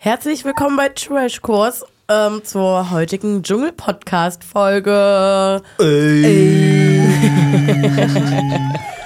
Herzlich willkommen bei Trash Kurs ähm, zur heutigen Dschungel-Podcast-Folge.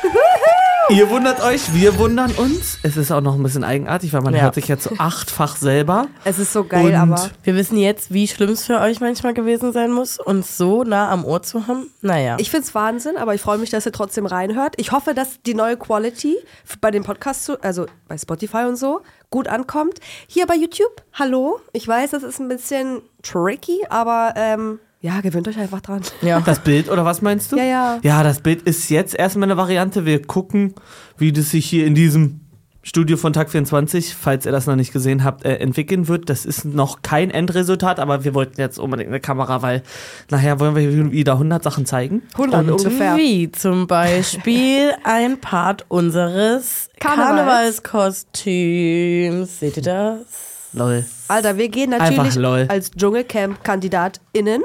Ihr wundert euch, wir wundern uns. Es ist auch noch ein bisschen eigenartig, weil man Ja. hört sich jetzt so achtfach selber. Es ist so geil, Und aber Wir wissen jetzt, wie schlimm es für euch manchmal gewesen sein muss, uns so nah am Ohr zu haben. Naja. ich find's Wahnsinn, aber ich freue mich, dass ihr trotzdem reinhört. Ich hoffe, dass die neue Quality bei den Podcasts, zu- also bei Spotify und so, gut ankommt. Hier bei YouTube, hallo. Ich weiß, das ist ein bisschen tricky, aber ähm, ja, gewöhnt euch einfach dran. ja. Das Bild, oder was meinst du? Ja, ja. Ja, das Bild ist jetzt erstmal eine Variante. Wir gucken, wie das sich hier in diesem Studio von Tag 24, falls ihr das noch nicht gesehen habt, äh, entwickeln wird. Das ist noch kein Endresultat, aber wir wollten jetzt unbedingt eine Kamera, weil nachher wollen wir wieder 100 Sachen zeigen. 100 Und ungefähr. wie zum Beispiel ein Part unseres Karnevals. Karnevalskostüms. Seht ihr das? Lol. Alter, wir gehen natürlich als Dschungelcamp-KandidatInnen.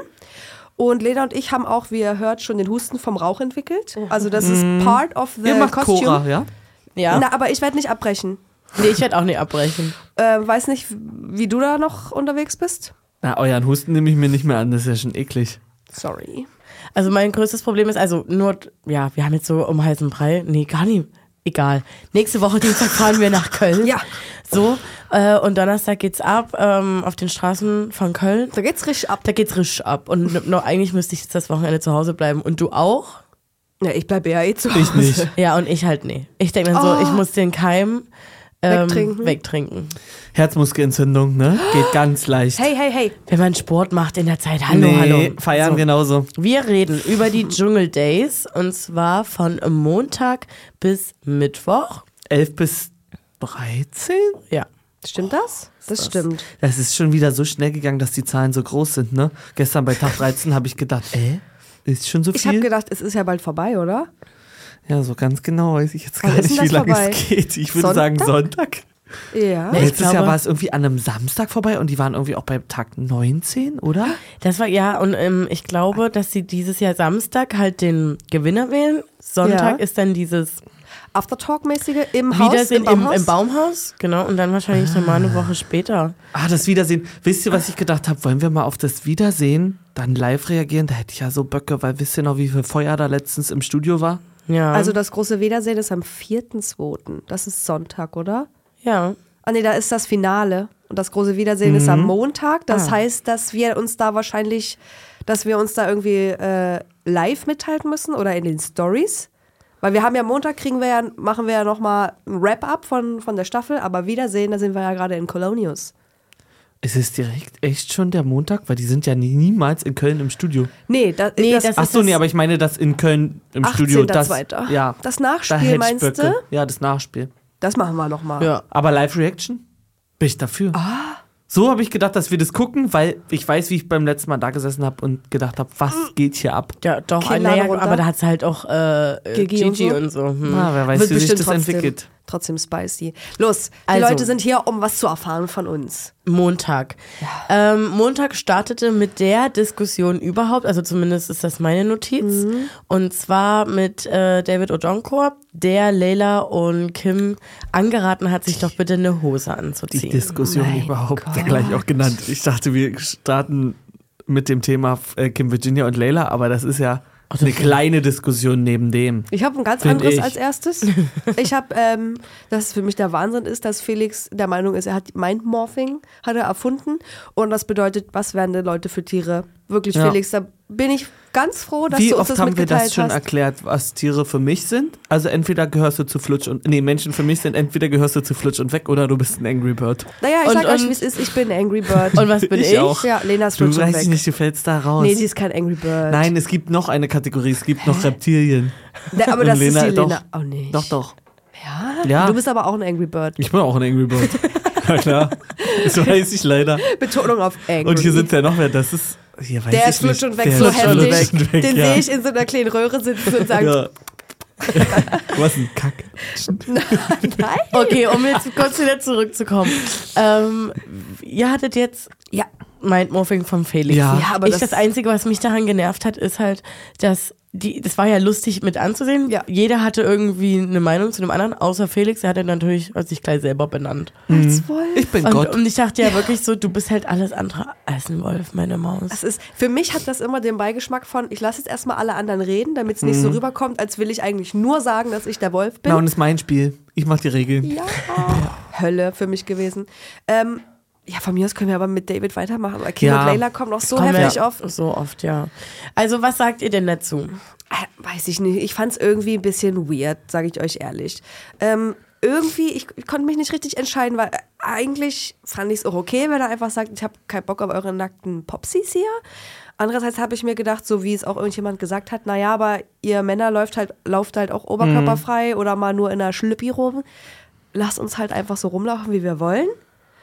Und Lena und ich haben auch, wie ihr hört, schon den Husten vom Rauch entwickelt. Also das ist part of the Ihr macht costume. Cora, ja? Ja. Na, aber ich werde nicht abbrechen. nee, ich werde auch nicht abbrechen. Äh, weiß nicht, wie du da noch unterwegs bist. Na, euren Husten nehme ich mir nicht mehr an, das ist ja schon eklig. Sorry. Also mein größtes Problem ist also nur, ja, wir haben jetzt so um heißen Brei. Nee, gar nicht. Egal. Nächste Woche Dienstag fahren wir nach Köln. Ja. So, äh, und Donnerstag geht's ab ähm, auf den Straßen von Köln. Da geht's richtig ab. Da geht's richtig ab. Und noch, eigentlich müsste ich jetzt das Wochenende zu Hause bleiben. Und du auch? Ja, ich bleibe ja eh zu Hause. Ich nicht. Ja, und ich halt nee. Ich denke dann so, Oh. ich muss den Keim ähm, Wegtrinken. wegtrinken. Herzmuskelentzündung, ne? Geht ganz leicht. Hey, hey, hey. Wenn man Sport macht in der Zeit. Hallo, nee, hallo. feiern So. genauso. Wir reden über die Dschungel Days und zwar von Montag bis Mittwoch. 11 bis 13? Ja. Stimmt das? Das stimmt. Das ist schon wieder so schnell gegangen, dass die Zahlen so groß sind, ne? Gestern bei Tag 13 habe ich gedacht, äh, ist schon so Ich habe viel? gedacht, es ist ja bald vorbei, oder? Ja, so ganz genau weiß ich jetzt Wann gar ist nicht, wie lange vorbei? es geht. Ich würde sagen Sonntag. Ja. Ich Letztes Jahr glaube- war es irgendwie an einem Samstag vorbei und die waren irgendwie auch bei Tag 19, oder? Das war ja, und ähm, ich glaube, dass sie dieses Jahr Samstag halt den Gewinner wählen. Sonntag Ja. ist dann dieses Aftertalk-mäßige im Haus, Wiedersehen im im, Baumhaus. im Baumhaus. Genau, und dann wahrscheinlich nochmal eine Woche später. Ah, das Wiedersehen. Wisst ihr, was ich gedacht habe? Wollen wir mal auf das Wiedersehen dann live reagieren? Da hätte ich ja so Böcke, weil wisst ihr noch, wie viel Feuer da letztens im Studio war? Ja. Also das große Wiedersehen ist am 4.2. Das ist Sonntag, oder? ja. Ah nee, da ist das Finale. Und das große Wiedersehen ist am Montag. Das Ah. heißt, dass wir uns da wahrscheinlich, dass wir uns da irgendwie äh, live mitteilen müssen oder in den Stories. Weil wir haben ja Montag kriegen wir ja, machen wir ja nochmal ein Wrap-up von, von der Staffel, aber Wiedersehen, da sind wir ja gerade in Colonius. Ist es direkt echt schon der Montag? Weil die sind ja nie, niemals in Köln im Studio. Nee, da, Nee, das, das Ach so, nee, aber ich meine das in Köln im Studio. Das, 18.02.. ja, Das da Nachspiel ich meinst Böcke. du? Ja, das Nachspiel. Das machen wir nochmal. Ja. Aber Live-Reaction? Bin ich dafür. Ah. So habe ich gedacht, dass wir das gucken, weil ich weiß, wie ich beim letzten Mal da gesessen habe und gedacht habe, was Mm. geht hier ab? Ja, doch, naja, aber da hat es halt auch äh, äh, Gigi und Gigi so. und so. Hm. Ah, wer weiß, Wird wie sich das trotzdem, entwickelt. Trotzdem spicy. Los, die Also. Leute sind hier, um was zu erfahren von uns. Montag. Ähm, Montag startete mit der Diskussion überhaupt, also zumindest ist das meine Notiz, und zwar mit äh, David Ojonkor, der Leila und Kim angeraten hat, sich doch bitte eine Hose Die anzuziehen. Diskussion Mein überhaupt Gott. ja gleich auch genannt. Ich dachte, wir starten mit dem Thema äh, Kim Virginia und Layla, aber das ist ja eine kleine Diskussion neben dem. Ich habe ein ganz anderes ich. als erstes. Ich habe, ähm, das für mich der Wahnsinn ist, dass Felix der Meinung ist, er hat Mindmorphing hat er erfunden und das bedeutet, was werden denn Leute für Tiere? Wirklich, Ja. Felix, da bin ich ganz froh, dass Wie du uns oft das haben wir das schon hast. erklärt, was Tiere für mich sind? Also entweder gehörst du zu Flutsch und nee, Menschen für mich sind entweder gehörst du zu Flutsch und weg oder du bist ein Angry Bird. Naja, ich Und- sag euch, und- wie es ist, ich bin Angry Bird. Und was bin ich? Ich auch. ja, Lena ist Du schon weißt weg. ich nicht, du fällst da raus. Nee, sie ist kein Angry Bird. Nein, es gibt noch eine Kategorie, es gibt noch Reptilien. Ne, aber Und das Lena, ist die doch. Lena. Oh nee. Doch, doch. Ja? Ja. Du bist aber auch ein Angry Bird. Ich bin auch ein Angry Bird. ja klar. Das weiß ich leider. Betonung auf Angry. Und hier sind ja noch mehr, das ist. Hier weiß der ich nicht. und weg Der so heftig. weg, Den ja. sehe ich in so einer kleinen Röhre sitzen und sagen, Ja. Was ein Kack. nein. Okay, um jetzt kurz wieder zurückzukommen. Ähm, ihr hattet jetzt Ja, Mindmorphing von Felix. Ja. Ja, aber ich, das- das, Einzige, was mich daran genervt hat, ist halt, dass die, das war ja lustig mit anzusehen. Ja. Jeder hatte irgendwie eine Meinung zu dem anderen, außer Felix, der hat dann natürlich sich gleich selber benannt. Als Wolf. Ich bin Und, Gott. und ich dachte ja wirklich so, du bist halt alles andere als ein Wolf, meine Maus. Das ist, für mich hat das immer den Beigeschmack von, ich lasse jetzt erstmal alle anderen reden, damit es nicht so rüberkommt, als will ich eigentlich nur sagen, dass ich der Wolf bin. Na, und ist mein Spiel. Ich mach die Regeln. Ja. Hölle für mich gewesen. Ähm, ja, von mir aus können wir aber mit David weitermachen. Weil Kim Ja. und Layla kommen noch so heftig oft. So oft, ja. Also, was sagt ihr denn dazu? Äh, Weiß ich nicht. Ich fand es irgendwie ein bisschen weird, sage ich euch ehrlich. Ähm, irgendwie, ich, ich konnte mich nicht richtig entscheiden, weil äh, eigentlich fand ich es auch okay, wenn er einfach sagt, ich habe keinen Bock auf eure nackten Popsis hier. Andererseits habe ich mir gedacht, so wie es auch irgendjemand gesagt hat, naja, aber ihr Männer läuft halt, lauft halt auch oberkörperfrei oder mal nur in einer Schlüppi rum. Lasst uns halt einfach so rumlaufen, wie wir wollen.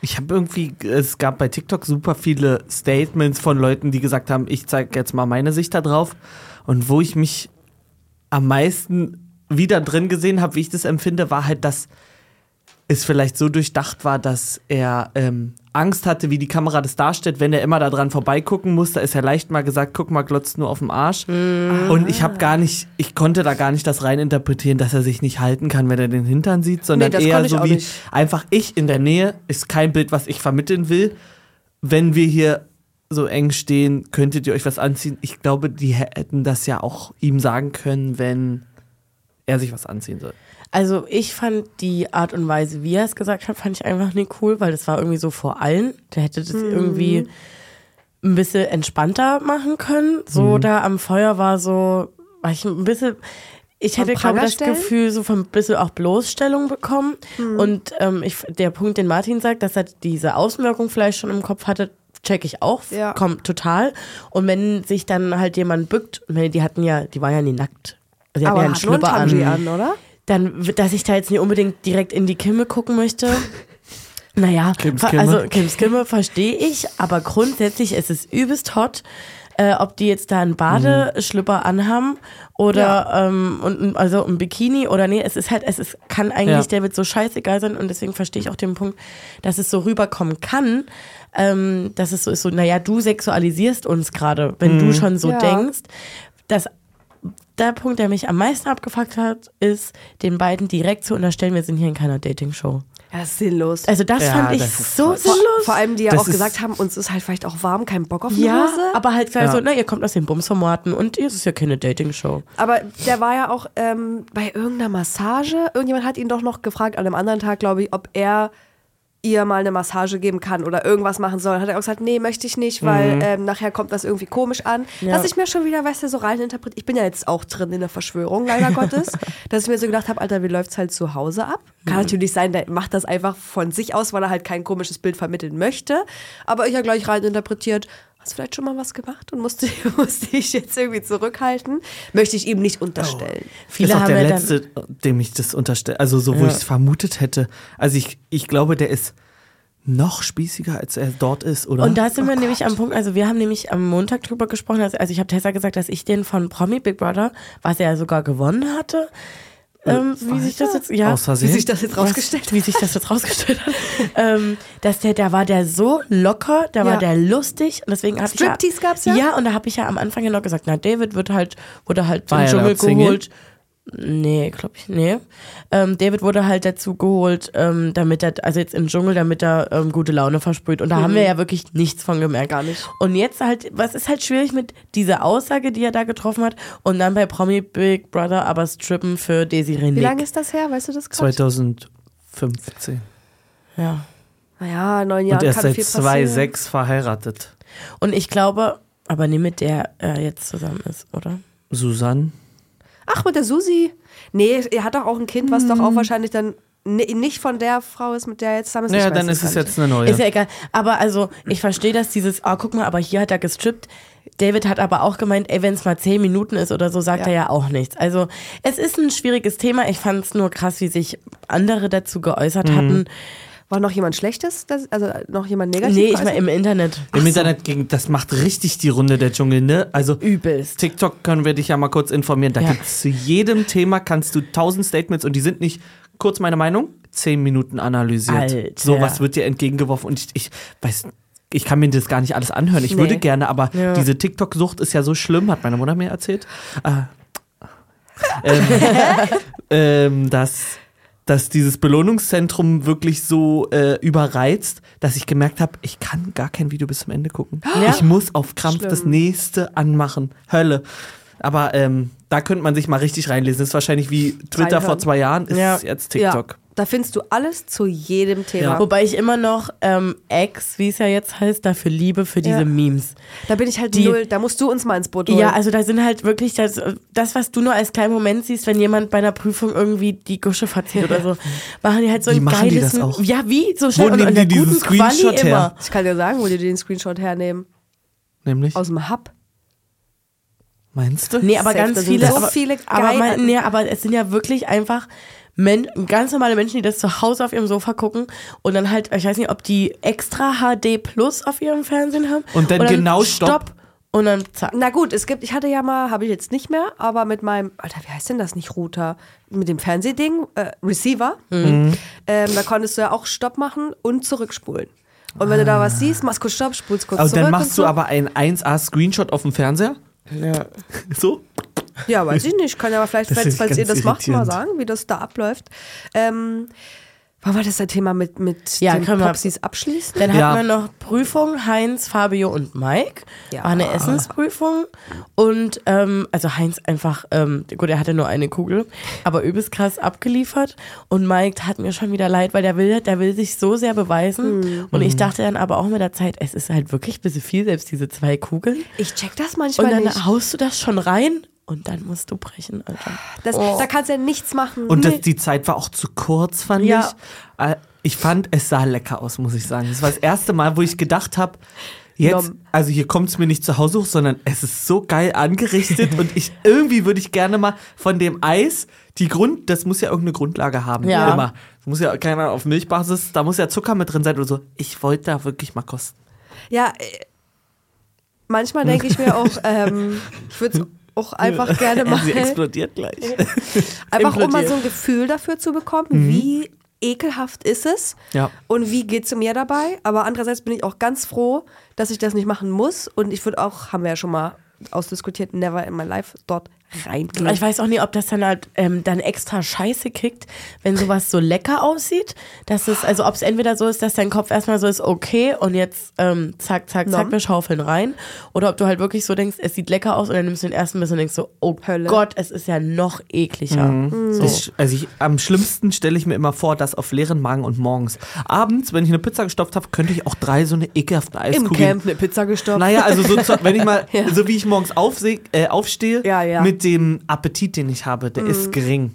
Ich habe irgendwie, es gab bei TikTok super viele Statements von Leuten, die gesagt haben, ich zeige jetzt mal meine Sicht da drauf. Und wo ich mich am meisten wieder drin gesehen habe, wie ich das empfinde, war halt, dass es vielleicht so durchdacht war, dass er ähm, Angst hatte, wie die Kamera das darstellt, wenn er immer da dran vorbeigucken muss. Da ist er leicht mal gesagt, guck mal, glotzt nur auf dem Arsch. Und ich habe gar nicht, ich konnte da gar nicht das reininterpretieren, dass er sich nicht halten kann, wenn er den Hintern sieht, sondern das eher so wie nicht. einfach ich in der Nähe ist kein Bild, was ich vermitteln will. Wenn wir hier so eng stehen, könntet ihr euch was anziehen. Ich glaube, die hätten das ja auch ihm sagen können, wenn er sich was anziehen soll. Also ich fand die Art und Weise, wie er es gesagt hat, fand ich einfach nicht cool, weil das war irgendwie so vor allen. Der hätte das irgendwie ein bisschen entspannter machen können. So da am Feuer war so, war ich ein bisschen, ich hätte glaube das? Gefühl so von ein bisschen auch Bloßstellung bekommen. Und ähm, ich, der Punkt, den Martin sagt, dass er diese Auswirkung vielleicht schon im Kopf hatte, check ich auch, Ja. kommt total. Und wenn sich dann halt jemand bückt, die hatten ja, die war ja nie nackt. Also Die hatten Aber ja einen hat nur ein Schlüpper an an, oder? dann, wird- dass ich da jetzt nicht unbedingt direkt in die Kimme gucken möchte. Naja, Kims ver- Kimme. also Kims Kimme verstehe ich, aber grundsätzlich ist es übelst hot, äh, ob die jetzt da einen Badeschlüpper anhaben oder ähm, und, ein- also ein Bikini oder nee, es ist halt, es ist, kann eigentlich Ja. David so scheißegal sein und deswegen verstehe ich auch den Punkt, dass es so rüberkommen kann, ähm, dass es so ist, so, naja, du sexualisierst uns gerade, wenn du schon so Ja. denkst, dass der Punkt, der mich am meisten abgefuckt hat, ist, den beiden direkt zu unterstellen, wir sind hier in keiner Dating-Show. Ja, ist sinnlos. Also das Ja, fand ich das ist so vor, sinnlos. vor allem, die ja Das auch gesagt haben, uns ist halt vielleicht auch warm, kein Bock auf eine ja, Hose. aber halt Ja. so, na, ihr kommt aus den Bumsformaten und es ist ja keine Dating-Show. Aber der war ja auch ähm, bei irgendeiner Massage. Irgendjemand hat ihn doch noch gefragt, an einem anderen Tag, glaube ich, ob er ihr mal eine Massage geben kann oder irgendwas machen soll. Hat er auch gesagt, nee, möchte ich nicht, weil ähm, nachher kommt das irgendwie komisch an. Ja. Dass ich mir schon wieder, weißt du, so reininterpretiere. Ich bin ja jetzt auch drin in der Verschwörung, leider Gottes. Dass ich mir so gedacht habe, Alter, wie läuft's halt zu Hause ab? Kann natürlich sein, der macht das einfach von sich aus, weil er halt kein komisches Bild vermitteln möchte. Aber ich habe gleich reininterpretiert, hast du vielleicht schon mal was gemacht und musste, musste ich jetzt irgendwie zurückhalten? Möchte ich ihm nicht unterstellen. Viele ist auch der letzte, dem ich das unterstelle, also so, wo Ja. ich es vermutet hätte. Also ich, ich glaube, der ist noch spießiger, als er dort ist, oder? Und da sind wir nämlich am Punkt, also wir haben nämlich am Montag drüber gesprochen, also, ich habe Tessa gesagt, dass ich den von Promi Big Brother, was er sogar gewonnen hatte, ähm, wie sich das jetzt, ja? Wie sich das jetzt rausgestellt was, wie sich das jetzt rausgestellt hat, ähm, dass der, da war der so locker, da war Ja. der lustig und deswegen habe ich ja, gab's ja? Ja, und da habe ich ja am Anfang ja noch gesagt, na David wird halt, wurde halt War er Dschungel laut Single? Nee, glaube ich, nee. Ähm, David wurde halt dazu geholt, ähm, damit er, also jetzt im Dschungel, damit er ähm, gute Laune versprüht. Und da haben wir ja wirklich nichts von gemerkt. Gar nicht. Und jetzt halt, was ist halt schwierig mit dieser Aussage, die er da getroffen hat, und dann bei Promi Big Brother aber strippen für Desiree Wie lange ist das her? Weißt du das gerade? 2015. Ja. Naja, neun Und Jahre er ist kann seit viel passieren. 2006 verheiratet. Und ich glaube, aber nicht mit der er jetzt zusammen ist, oder? Susanne. Ach, mit der Susi. Nee, er hat doch auch ein Kind, was doch Hm. auch wahrscheinlich dann ni- nicht von der Frau ist, mit der er jetzt zusammen ist. Naja, dann ist es jetzt eine neue. Ist ja egal. Aber also, ich verstehe, dass dieses, ah, guck mal, aber hier hat er gestrippt. David hat aber auch gemeint, ey, wenn es mal zehn Minuten ist oder so, sagt Ja. er ja auch nichts. Also, es ist ein schwieriges Thema. Ich fand es nur krass, wie sich andere dazu geäußert Mhm. hatten. War noch jemand Schlechtes? Das, also noch jemand negativ? Nee, ich meine im Internet. Im Internet ging, das macht richtig die Runde der Dschungel, ne? Also Übelst. TikTok können wir dich ja mal kurz informieren. Da Ja. gibt's zu jedem Thema kannst du tausend Statements und die sind nicht, kurz meine Meinung, zehn Minuten analysiert. Alter. Sowas wird dir entgegengeworfen und ich, ich weiß, ich kann mir das gar nicht alles anhören. Ich Nee. würde gerne, aber Ja. diese TikTok-Sucht ist ja so schlimm, hat meine Mutter mir erzählt. Äh, ähm, ähm, dass, dass dieses Belohnungszentrum wirklich so äh, überreizt, dass ich gemerkt habe, ich kann gar kein Video bis zum Ende gucken. Ja. Ich muss auf Krampf Schlimm. das nächste anmachen. Hölle. Aber ähm, da könnte man sich mal richtig reinlesen. Das ist wahrscheinlich wie Twitter Reinhören. vor zwei Jahren, ist Ja. jetzt TikTok. Ja, da findest du alles zu jedem Thema. Ja. Wobei ich immer noch ähm, X, wie es ja jetzt heißt, dafür liebe für diese Ja. Memes. Da bin ich halt Die- null. Da musst du uns mal ins Boot holen. Ja, also da sind halt wirklich das, das, was du nur als kleinen Moment siehst, wenn jemand bei einer Prüfung irgendwie die Gusche verzieht oder so, machen die halt so Wie ein machen die geiles, das auch? ja wie so Wo schnell und nehmen in die der diesen guten Quali Screenshot her? immer. ich kann dir sagen, wo die den Screenshot hernehmen. Nämlich, Aus dem Hub. meinst du? Nee, aber Safe, ganz viele, so aber, viele aber, man, nee, aber es sind ja wirklich einfach Men ganz normale Menschen, die das zu Hause auf ihrem Sofa gucken und dann halt, ich weiß nicht, ob die extra HD Plus auf ihrem Fernsehen haben Und dann genau Stopp. und dann zack. Na gut, es gibt, ich hatte ja mal, habe ich jetzt nicht mehr, aber mit meinem, Alter, wie heißt denn das nicht, Router? Mit dem Fernsehding, äh, Receiver, Mhm. ähm, da konntest du ja auch Stopp machen und zurückspulen. Und wenn du da was siehst, machst kurz Stopp, spulst kurz Aber zurück. dann und machst so. du aber einen 1A-Screenshot auf dem Fernseher? Ja. So? Ja, weiß ich nicht. Kann ja aber vielleicht, falls, falls ihr das macht, mal sagen, wie das da abläuft. Ähm, wollen wir das ein Thema mit, mit Ja, den können wir- Popsis abschließen? Dann Ja. hat man noch Prüfung, Heinz, Fabio und Mike. Ja. War eine Essensprüfung. Und ähm, also Heinz einfach, ähm, gut, er hatte nur eine Kugel, aber übelst krass abgeliefert. Und Mike hat mir schon wieder leid, weil der will, der will sich so sehr beweisen. Und Mhm. ich dachte dann aber auch mit der Zeit, es ist halt wirklich ein bisschen viel, selbst diese zwei Kugeln. Ich check das Und manchmal dann nicht. haust du das schon rein und dann musst du brechen, Alter. Das, Oh. Da kannst du ja nichts machen. Und das, die Zeit war auch zu kurz, fand Ja. ich. Äh, Ich fand, es sah lecker aus, muss ich sagen. Das war das erste Mal, wo ich gedacht habe, jetzt, Nom. also hier kommt es mir nicht zu Hause hoch, sondern es ist so geil angerichtet und ich irgendwie würde ich gerne mal von dem Eis, die Grund, das muss ja irgendeine Grundlage haben. Ja. Immer. Das muss ja, keine Ahnung, auf Milchbasis, da muss ja Zucker mit drin sein oder so. Ich wollte da wirklich mal kosten. Ja, äh, manchmal denke ich mir auch, ähm, ich würde es auch einfach gerne mal, Sie explodiert gleich. einfach um mal so ein Gefühl dafür zu bekommen, wie ekelhaft ist es Ja. und wie geht es mir dabei. Aber andererseits bin ich auch ganz froh, dass ich das nicht machen muss und ich würde auch, haben wir ja schon mal ausdiskutiert, never in my life dort reingehen. Ich weiß auch nie, ob das dann halt ähm, dann extra scheiße kickt, wenn sowas so lecker aussieht. Dass es, also ob es entweder so ist, dass dein Kopf erstmal so ist, okay, und jetzt ähm, zack, zack, zack, Nom. wir schaufeln rein. Oder ob du halt wirklich so denkst, es sieht lecker aus und dann nimmst du den ersten Biss und denkst so, oh Hölle. Gott, es ist ja noch ekliger. So. Ich, also ich, am schlimmsten stelle ich mir immer vor, das auf leeren Magen und morgens. Abends, wenn ich eine Pizza gestopft habe, könnte ich auch drei so eine ekelhafte Im Eiskugeln. Camp eine Pizza gestopft. Naja, also so, wenn ich mal, Ja. so wie ich morgens aufseh, äh, aufstehe, Ja, ja. mit dem Appetit, den ich habe, der ist gering.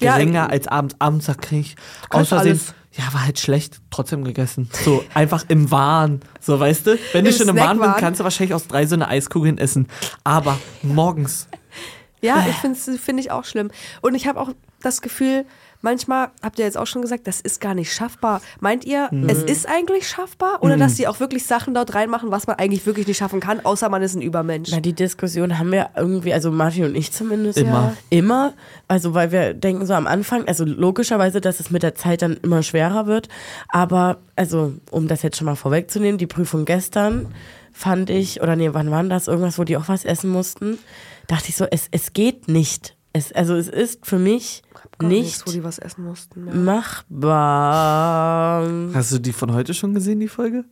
Ja, Geringer ich- als abends. Abends kriege ich alles. ja, war halt schlecht, trotzdem gegessen. So, einfach im Wahn. So, weißt du? Wenn du schon im Wahn bist, kannst du wahrscheinlich aus drei so eine Eiskugeln essen. Aber morgens. Ja, ich finde find ich auch schlimm. Und ich habe auch das Gefühl, manchmal, habt ihr jetzt auch schon gesagt, das ist gar nicht schaffbar. Meint ihr, Mhm. es ist eigentlich schaffbar? Oder dass sie auch wirklich Sachen dort reinmachen, was man eigentlich wirklich nicht schaffen kann, außer man ist ein Übermensch? Na, die Diskussion haben wir irgendwie, also Martin und ich zumindest. Immer. Ja. Immer. Also, weil wir denken so am Anfang, also logischerweise, dass es mit der Zeit dann immer schwerer wird. Aber, also, um das jetzt schon mal vorwegzunehmen, die Prüfung gestern fand ich, oder nee, wann war das? Irgendwas, wo die auch was essen mussten. Dachte ich so, es, es geht nicht. Es, also, es ist für mich Gar nicht nichts, wo die was essen mussten. Ja. machbar. Hast du die von heute schon gesehen, die Folge?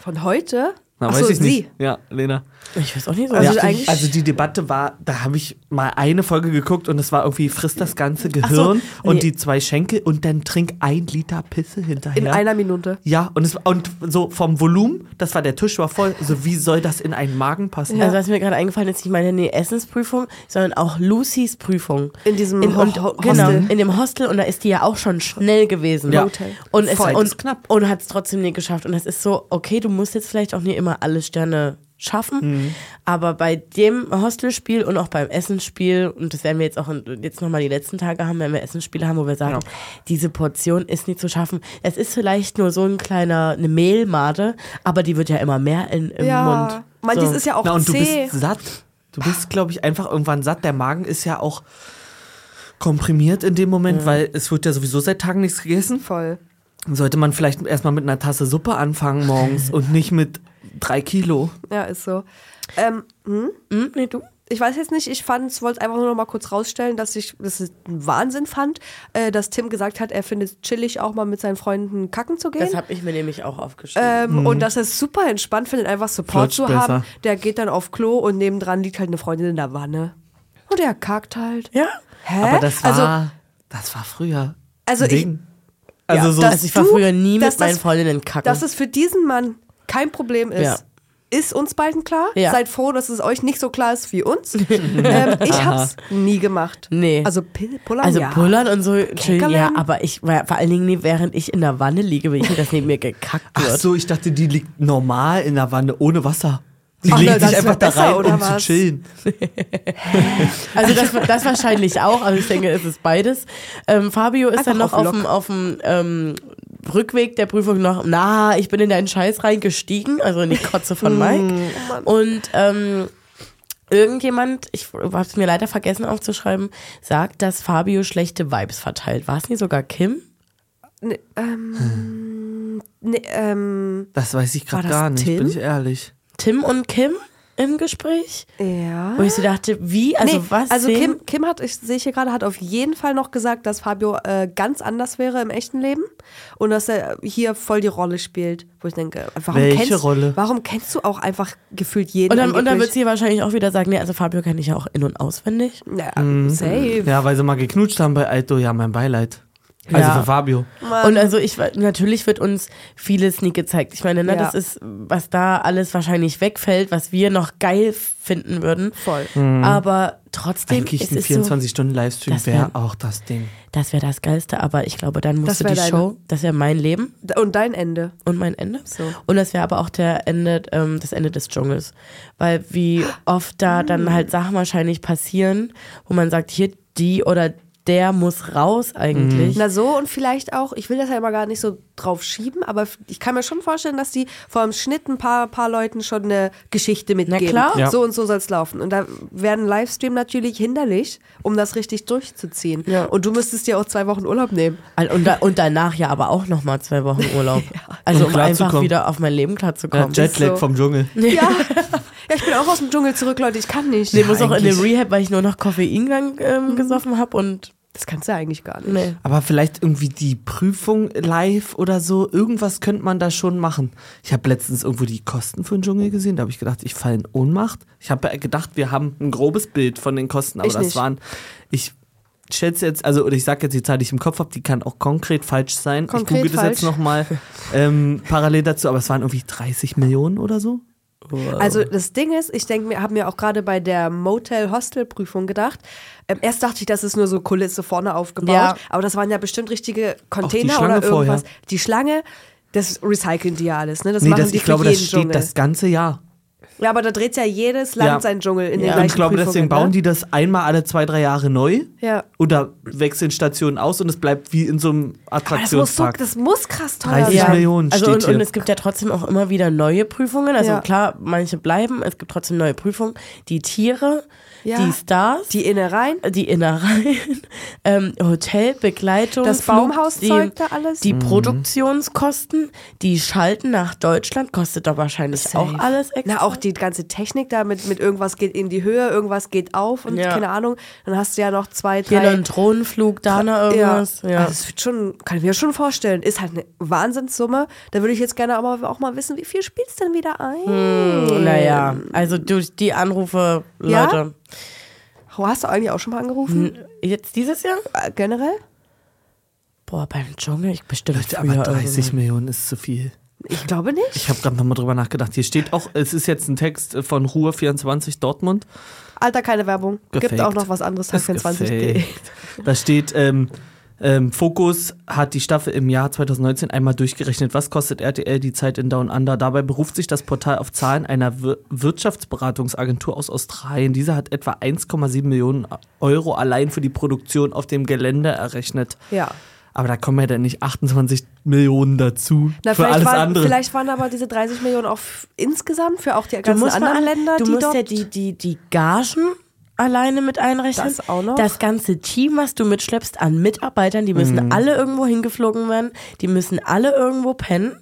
Von heute? Na, Ach weiß so, ich sie. nicht. Ja, Lena. Ich weiß auch nicht so. Also richtig. eigentlich- also die Debatte war, da habe ich mal eine Folge geguckt und es war irgendwie, frisst das ganze Gehirn nee. und die zwei Schenkel und dann trink ein Liter Pisse hinterher. In einer Minute. ja, und, es, und so vom Volumen, das war der Tisch war voll, so wie soll das in einen Magen passen? Also was mir gerade eingefallen ist, ich meine nee, Essensprüfung, sondern auch Lucys Prüfung. In diesem in, und, Ho- genau, Hostel. in dem Hostel und da ist die ja auch schon schnell gewesen. Ja. Hotel. Und es Voll, das und, ist knapp. und hat es trotzdem nie geschafft. Und es ist so, okay, du musst jetzt vielleicht auch nie immer alle Sterne schaffen, Mhm. aber bei dem Hostelspiel und auch beim Essensspiel, und das werden wir jetzt auch in, jetzt nochmal die letzten Tage haben, wenn wir Essensspiele haben, wo wir sagen, Ja. diese Portion ist nicht zu schaffen. Es ist vielleicht nur so ein kleiner, eine Mehlmade, aber die wird ja immer mehr in, im ja. Mund. Manches So. ist ja auch Na, und du zäh. bist satt. Du bist, glaube ich, einfach irgendwann satt. Der Magen ist ja auch komprimiert in dem Moment, weil es wird ja sowieso seit Tagen nichts gegessen. Voll. Sollte man vielleicht erstmal mit einer Tasse Suppe anfangen morgens und nicht mit drei Kilo. Ja, ist so. Ähm, hm? Hm, nee, du? ich weiß jetzt nicht, ich fand, es wollte einfach nur noch mal kurz rausstellen, dass ich das ist ein Wahnsinn fand, äh, dass Tim gesagt hat, er findet es chillig, auch mal mit seinen Freunden kacken zu gehen. Das habe ich mir nämlich auch aufgeschrieben. Ähm, Und dass er es super entspannt findet, einfach Support Flutscht zu besser. haben. Der geht dann auf Klo und nebendran liegt halt eine Freundin in der Wanne. Und er kackt halt. ja? Hä? Aber das war, also, das war früher. Also ein ich- Ding. Also Ja, so das- Also ich war früher nie mit meinen das- Freundinnen kacken. dass es für diesen Mann kein Problem ist. Ja. Ist uns beiden klar? Ja. Seid froh, dass es euch nicht so klar ist wie uns. ähm, ich hab's nie gemacht. Nee. Also Pullern, also ja. pullern und so chillen, ja, aber ich war vor allen Dingen, während ich in der Wanne liege, will ich nicht, dass neben mir gekackt Ach wird. so, ich dachte, die liegt normal in der Wanne ohne Wasser. Die Ach, legt sich einfach da rein, um zu was? chillen. Also das, das wahrscheinlich auch, aber ich denke, es ist beides. Ähm, Fabio ist Einfach dann noch auf auf dem, Lock. auf dem ähm, Rückweg der Prüfung noch, na, ich bin in deinen Scheiß reingestiegen, also in die Kotze von Mike. Und ähm, irgendjemand, ich habe es mir leider vergessen aufzuschreiben, sagt, dass Fabio schlechte Vibes verteilt. War es nicht sogar Kim? Nee, ähm, nee, ähm, Das weiß ich gerade gar nicht, Tim? bin ich ehrlich. Tim und Kim im Gespräch? ja. Wo ich so dachte, wie, also nee, was? also wen? Kim, Kim hat, ich sehe hier gerade, hat auf jeden Fall noch gesagt, dass Fabio äh, ganz anders wäre im echten Leben und dass er hier voll die Rolle spielt. Wo ich denke, warum Welche kennst, Rolle? Warum kennst du auch einfach gefühlt jeden? und dann, und dann wird sie wahrscheinlich auch wieder sagen, nee, also Fabio kenne ich ja auch in- und auswendig. Ja, safe. Ja, weil sie mal geknutscht haben bei Alto, ja, mein Beileid. Also Ja. für Fabio. Und also ich natürlich wird uns vieles nie gezeigt. Ich meine, ne, Ja. das ist, was da alles wahrscheinlich wegfällt, was wir noch geil finden würden. Voll. Aber trotzdem Eigentlich es ein ist so, 24-Stunden-Livestream das wäre wär- auch das Ding. das wäre das Geilste, aber ich glaube, dann musste die deine- Show, das wäre mein Leben Und dein Ende. und mein Ende. So. Und das wäre aber auch der Ende, ähm, das Ende des Dschungels. Weil wie oft da Mm. dann halt Sachen wahrscheinlich passieren, wo man sagt, hier die oder der muss raus eigentlich. Na so und vielleicht auch, ich will das ja immer gar nicht so drauf schieben, aber ich kann mir schon vorstellen, dass die vor dem Schnitt ein paar, paar Leuten schon eine Geschichte mitgeben. klar. Ja. So und so soll es laufen. Und da wäre ein Livestream natürlich hinderlich, um das richtig durchzuziehen. Ja. Und du müsstest dir auch zwei Wochen Urlaub nehmen. Und, da, und danach ja aber auch nochmal zwei Wochen Urlaub. Also Um um, einfach wieder auf mein Leben Ja, klarzukommen. Jetlag so. vom Dschungel. Ja. ja, ich bin auch aus dem Dschungel zurück, Leute, ich kann nicht. Nee, muss auch in den Rehab, weil ich nur noch Koffein dann ähm, Mhm. gesoffen habe und Das kannst du ja eigentlich gar nicht. nee. Aber vielleicht irgendwie die Prüfung live oder so. Irgendwas könnte man da schon machen. Ich habe letztens irgendwo die Kosten für den Dschungel gesehen. Da habe ich gedacht, ich falle in Ohnmacht. Ich habe gedacht, wir haben ein grobes Bild von den Kosten. Aber Ich das nicht. waren, ich schätze jetzt, also oder ich sage jetzt die Zahl, die ich im Kopf habe, die kann auch konkret falsch sein. Konkret ich google das jetzt nochmal ähm, parallel dazu. Aber es waren irgendwie 30 Millionen oder so. Also das Ding ist, ich denke mir, habe mir auch gerade bei der Motel-Hostel-Prüfung gedacht. Ähm, erst dachte ich, das ist nur so Kulisse vorne aufgebaut, Ja. aber das waren ja bestimmt richtige Container oder irgendwas. vorher. Die Schlange, das recyceln die ja alles, ne? Das nee, machen das, die ich glaube, das steht Dschungel. das ganze Jahr. Ja, aber da dreht ja jedes Land Ja. seinen Dschungel in den Ja. gleichen Und ich glaube, Prüfungen, deswegen bauen ne? die das einmal alle zwei, drei Jahre neu. Ja. Oder wechseln Stationen aus und es bleibt wie in so einem Aber das muss, so, Attraktionspark. das muss krass teuer 30 sein. Millionen Also steht und, hier. und es gibt ja trotzdem auch immer wieder neue Prüfungen. Also Ja. klar, manche bleiben, es gibt trotzdem neue Prüfungen. Die Tiere, Ja. die Stars, Die Innereien, die Innereien, ähm, Hotel, Begleitung, das Baumhauszeug da alles. die Mhm. Produktionskosten, die Schalten nach Deutschland kostet doch wahrscheinlich Safe. auch alles extra. Na, auch die ganze Technik da mit, mit irgendwas geht in die Höhe, irgendwas geht auf und Ja. keine Ahnung. Dann hast du ja noch zwei, Hier drei. noch ein Drohnenflug, da noch irgendwas. Ja. Also das wird schon, kann ich mir schon vorstellen. Ist halt eine Wahnsinnssumme. Da würde ich jetzt gerne auch mal, auch mal wissen, wie viel spielst du denn wieder ein? Naja, also durch die Anrufe, Ja? Leute. Oh, Hast du eigentlich auch schon mal angerufen? Jetzt dieses Jahr? Äh, generell? Boah, beim Dschungel, ich bestimmt Leute, aber 30 irgendwann. Millionen ist zu viel. Ich glaube nicht. Ich habe gerade nochmal drüber nachgedacht. Hier steht auch, es ist jetzt ein Text von Ruhr24 Dortmund. Alter, keine Werbung. Gibt Gefaked. auch noch was anderes, Tag Ist 24 gefaked. Da steht, ähm, ähm, Focus hat die Staffel im Jahr 2019 einmal durchgerechnet. Was kostet RTL die Zeit in Down Under? Dabei beruft sich das Portal auf Zahlen einer Wir Wirtschaftsberatungsagentur aus Australien. Diese hat etwa 1,7 Millionen Euro allein für die Produktion auf dem Gelände errechnet. Ja. Aber da kommen ja dann nicht 28 Millionen dazu Na, für vielleicht, alles waren, andere. vielleicht waren aber diese 30 Millionen auch insgesamt für auch die Du ganzen musst anderen mal, Länder, du die musst dort ja die, die, die Gagen alleine mit einrechnen. Das auch noch? Das ganze Team, was du mitschleppst an Mitarbeitern, die müssen Mhm. alle irgendwo hingeflogen werden, die müssen alle irgendwo pennen.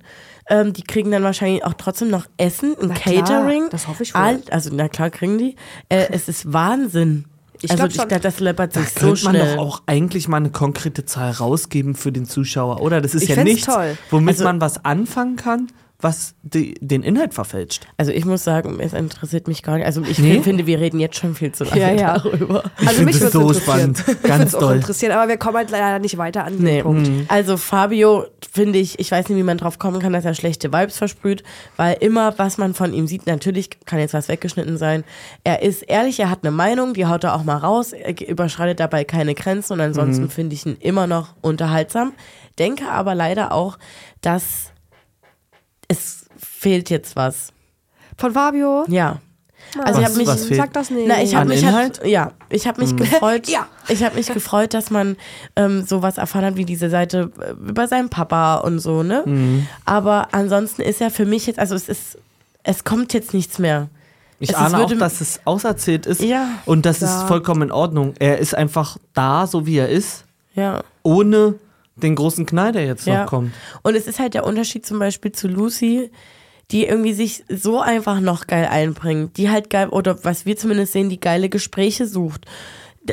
Ähm, die kriegen dann wahrscheinlich auch trotzdem noch Essen, ein Na klar, Catering. das hoffe ich wohl. Also, na klar, kriegen die. Äh, es ist Wahnsinn. Ich also, glaub ich glaube, das läppert sich Da so könnte man schnell. doch auch eigentlich mal eine konkrete Zahl rausgeben für den Zuschauer, oder? Das ist Ich ja nichts, toll. womit Also- man was anfangen kann, was die, den Inhalt verfälscht. Also ich muss sagen, es interessiert mich gar nicht. Also ich Nee? finde, wir reden jetzt schon viel zu lange Ja, ja. darüber. Ich Also finde mich das so interessieren. spannend. Ich Ganz würde es auch doll. interessieren, aber wir kommen halt leider nicht weiter an den Nee. Punkt. Also Fabio, finde ich, ich weiß nicht, wie man drauf kommen kann, dass er schlechte Vibes versprüht, weil immer, was man von ihm sieht, natürlich kann jetzt was weggeschnitten sein. Er ist ehrlich, er hat eine Meinung, die haut er auch mal raus, er überschreitet dabei keine Grenzen und ansonsten finde ich ihn immer noch unterhaltsam. Denke aber leider auch, dass es fehlt jetzt was. Von Fabio? Ja. Also ich Was- habe mich, was fehlt? Sag das nicht. na, ich habe mich Inhalt? halt, ja, ich habe mich gefreut. Ja. Ich habe mich gefreut, dass man ähm, sowas erfahren hat wie diese Seite äh, über seinen Papa und so, ne? Mhm. Aber ansonsten ist er für mich jetzt, also es ist, es kommt jetzt nichts mehr. Ich Es ist- ahne auch, würde- dass es auserzählt ist Ja. und das Ja. ist vollkommen in Ordnung. Er ist einfach da, so wie er ist, Ja. ohne den großen Knall, der jetzt Ja. noch kommt. Und es ist halt der Unterschied zum Beispiel zu Lucy, die irgendwie sich so einfach noch geil einbringt, die halt geil, oder was wir zumindest sehen, die geile Gespräche sucht.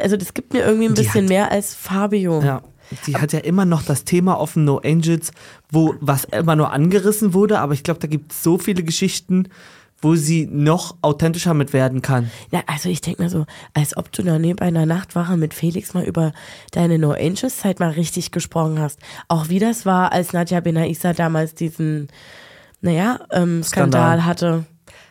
Also das gibt mir irgendwie ein Die bisschen hat- mehr als Fabio. Ja. Die hat ja immer noch das Thema offen, No Angels, wo was immer nur angerissen wurde, aber ich glaube, da gibt es so viele Geschichten, wo sie noch authentischer mit werden kann. Ja, also ich denke mir so, als ob du da neben einer Nachtwache mit Felix mal über deine No Angels Zeit mal richtig gesprochen hast. Auch wie das war, als Nadja Benaisa damals diesen, naja, ähm, Skandal, Skandal. hatte.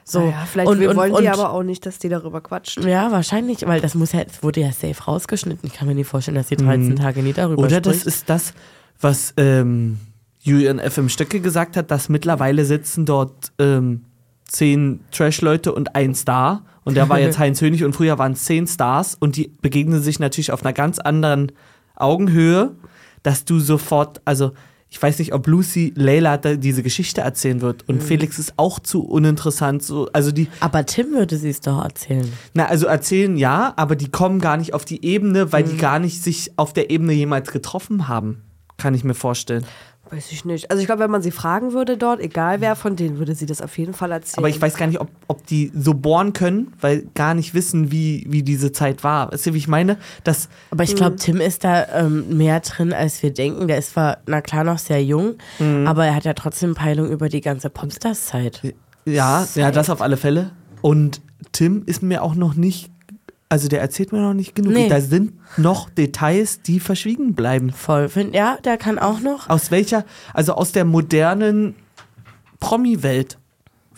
So. Naja, vielleicht und, wir und, wollen und, die aber auch nicht, dass die darüber quatscht. Ja, wahrscheinlich, weil das muss ja, es wurde ja safe rausgeschnitten. Ich kann mir nicht vorstellen, dass sie 13 Tage nie darüber Mhm. Oder spricht. das ist das, was ähm, Julian F. im Stöcke gesagt hat, dass mittlerweile sitzen dort ähm, zehn Trash-Leute und ein Star. Und der war jetzt Heinz Hönig und früher waren es zehn Stars und die begegnen sich natürlich auf einer ganz anderen Augenhöhe, dass du sofort, also ich weiß nicht, ob Lucy Layla diese Geschichte erzählen wird und Felix ist auch zu uninteressant. So, also die, aber Tim würde sie es doch erzählen. na, also erzählen ja, aber die kommen gar nicht auf die Ebene, weil die gar nicht sich auf der Ebene jemals getroffen haben. Kann ich mir vorstellen. Weiß ich nicht. Also ich glaube, wenn man sie fragen würde dort, egal wer von denen, würde sie das auf jeden Fall erzählen. Aber ich weiß gar nicht, ob, ob die so bohren können, weil gar nicht wissen, wie, wie diese Zeit war. Weißt du, wie ich meine? Das, Aber ich glaube, Tim ist da ähm, mehr drin, als wir denken. Der ist zwar, na klar, noch sehr jung, aber er hat ja trotzdem Peilung über die ganze Popstars-Zeit. ja, ja, das auf alle Fälle. Und Tim ist mir auch noch nicht, also der erzählt mir noch nicht genug. Nee. Da sind noch Details, die verschwiegen bleiben. Voll. Ja, der kann auch noch. Aus welcher, also aus der modernen Promi-Welt.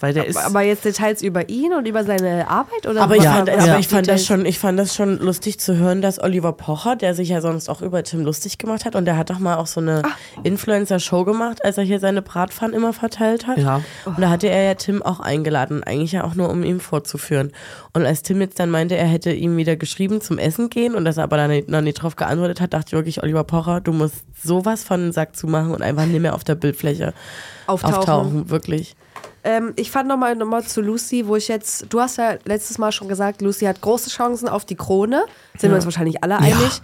Weil der ist. aber jetzt Details über ihn und über seine Arbeit oder Aber ich, was- fand, was aber ich, fand das schon, ich fand das schon lustig zu hören, dass Oliver Pocher, der sich ja sonst auch über Tim lustig gemacht hat, und der hat doch mal auch so eine Influencer-Show gemacht, als er hier seine Bratpfannen immer verteilt hat. Ja. Und da hatte er ja Tim auch eingeladen, eigentlich ja auch nur, um ihm vorzuführen. Und als Tim jetzt dann meinte, er hätte ihm wieder geschrieben zum Essen gehen und dass er aber dann nicht, noch nicht drauf geantwortet hat, dachte ich wirklich, Oliver Pocher, du musst sowas von den Sack zumachen und einfach nicht mehr auf der Bildfläche Auftauchen. auftauchen, wirklich. Ähm, ich fand nochmal noch mal zu Lucy, wo ich jetzt, du hast ja letztes Mal schon gesagt, Lucy hat große Chancen auf die Krone. Sind wir uns wahrscheinlich alle einig.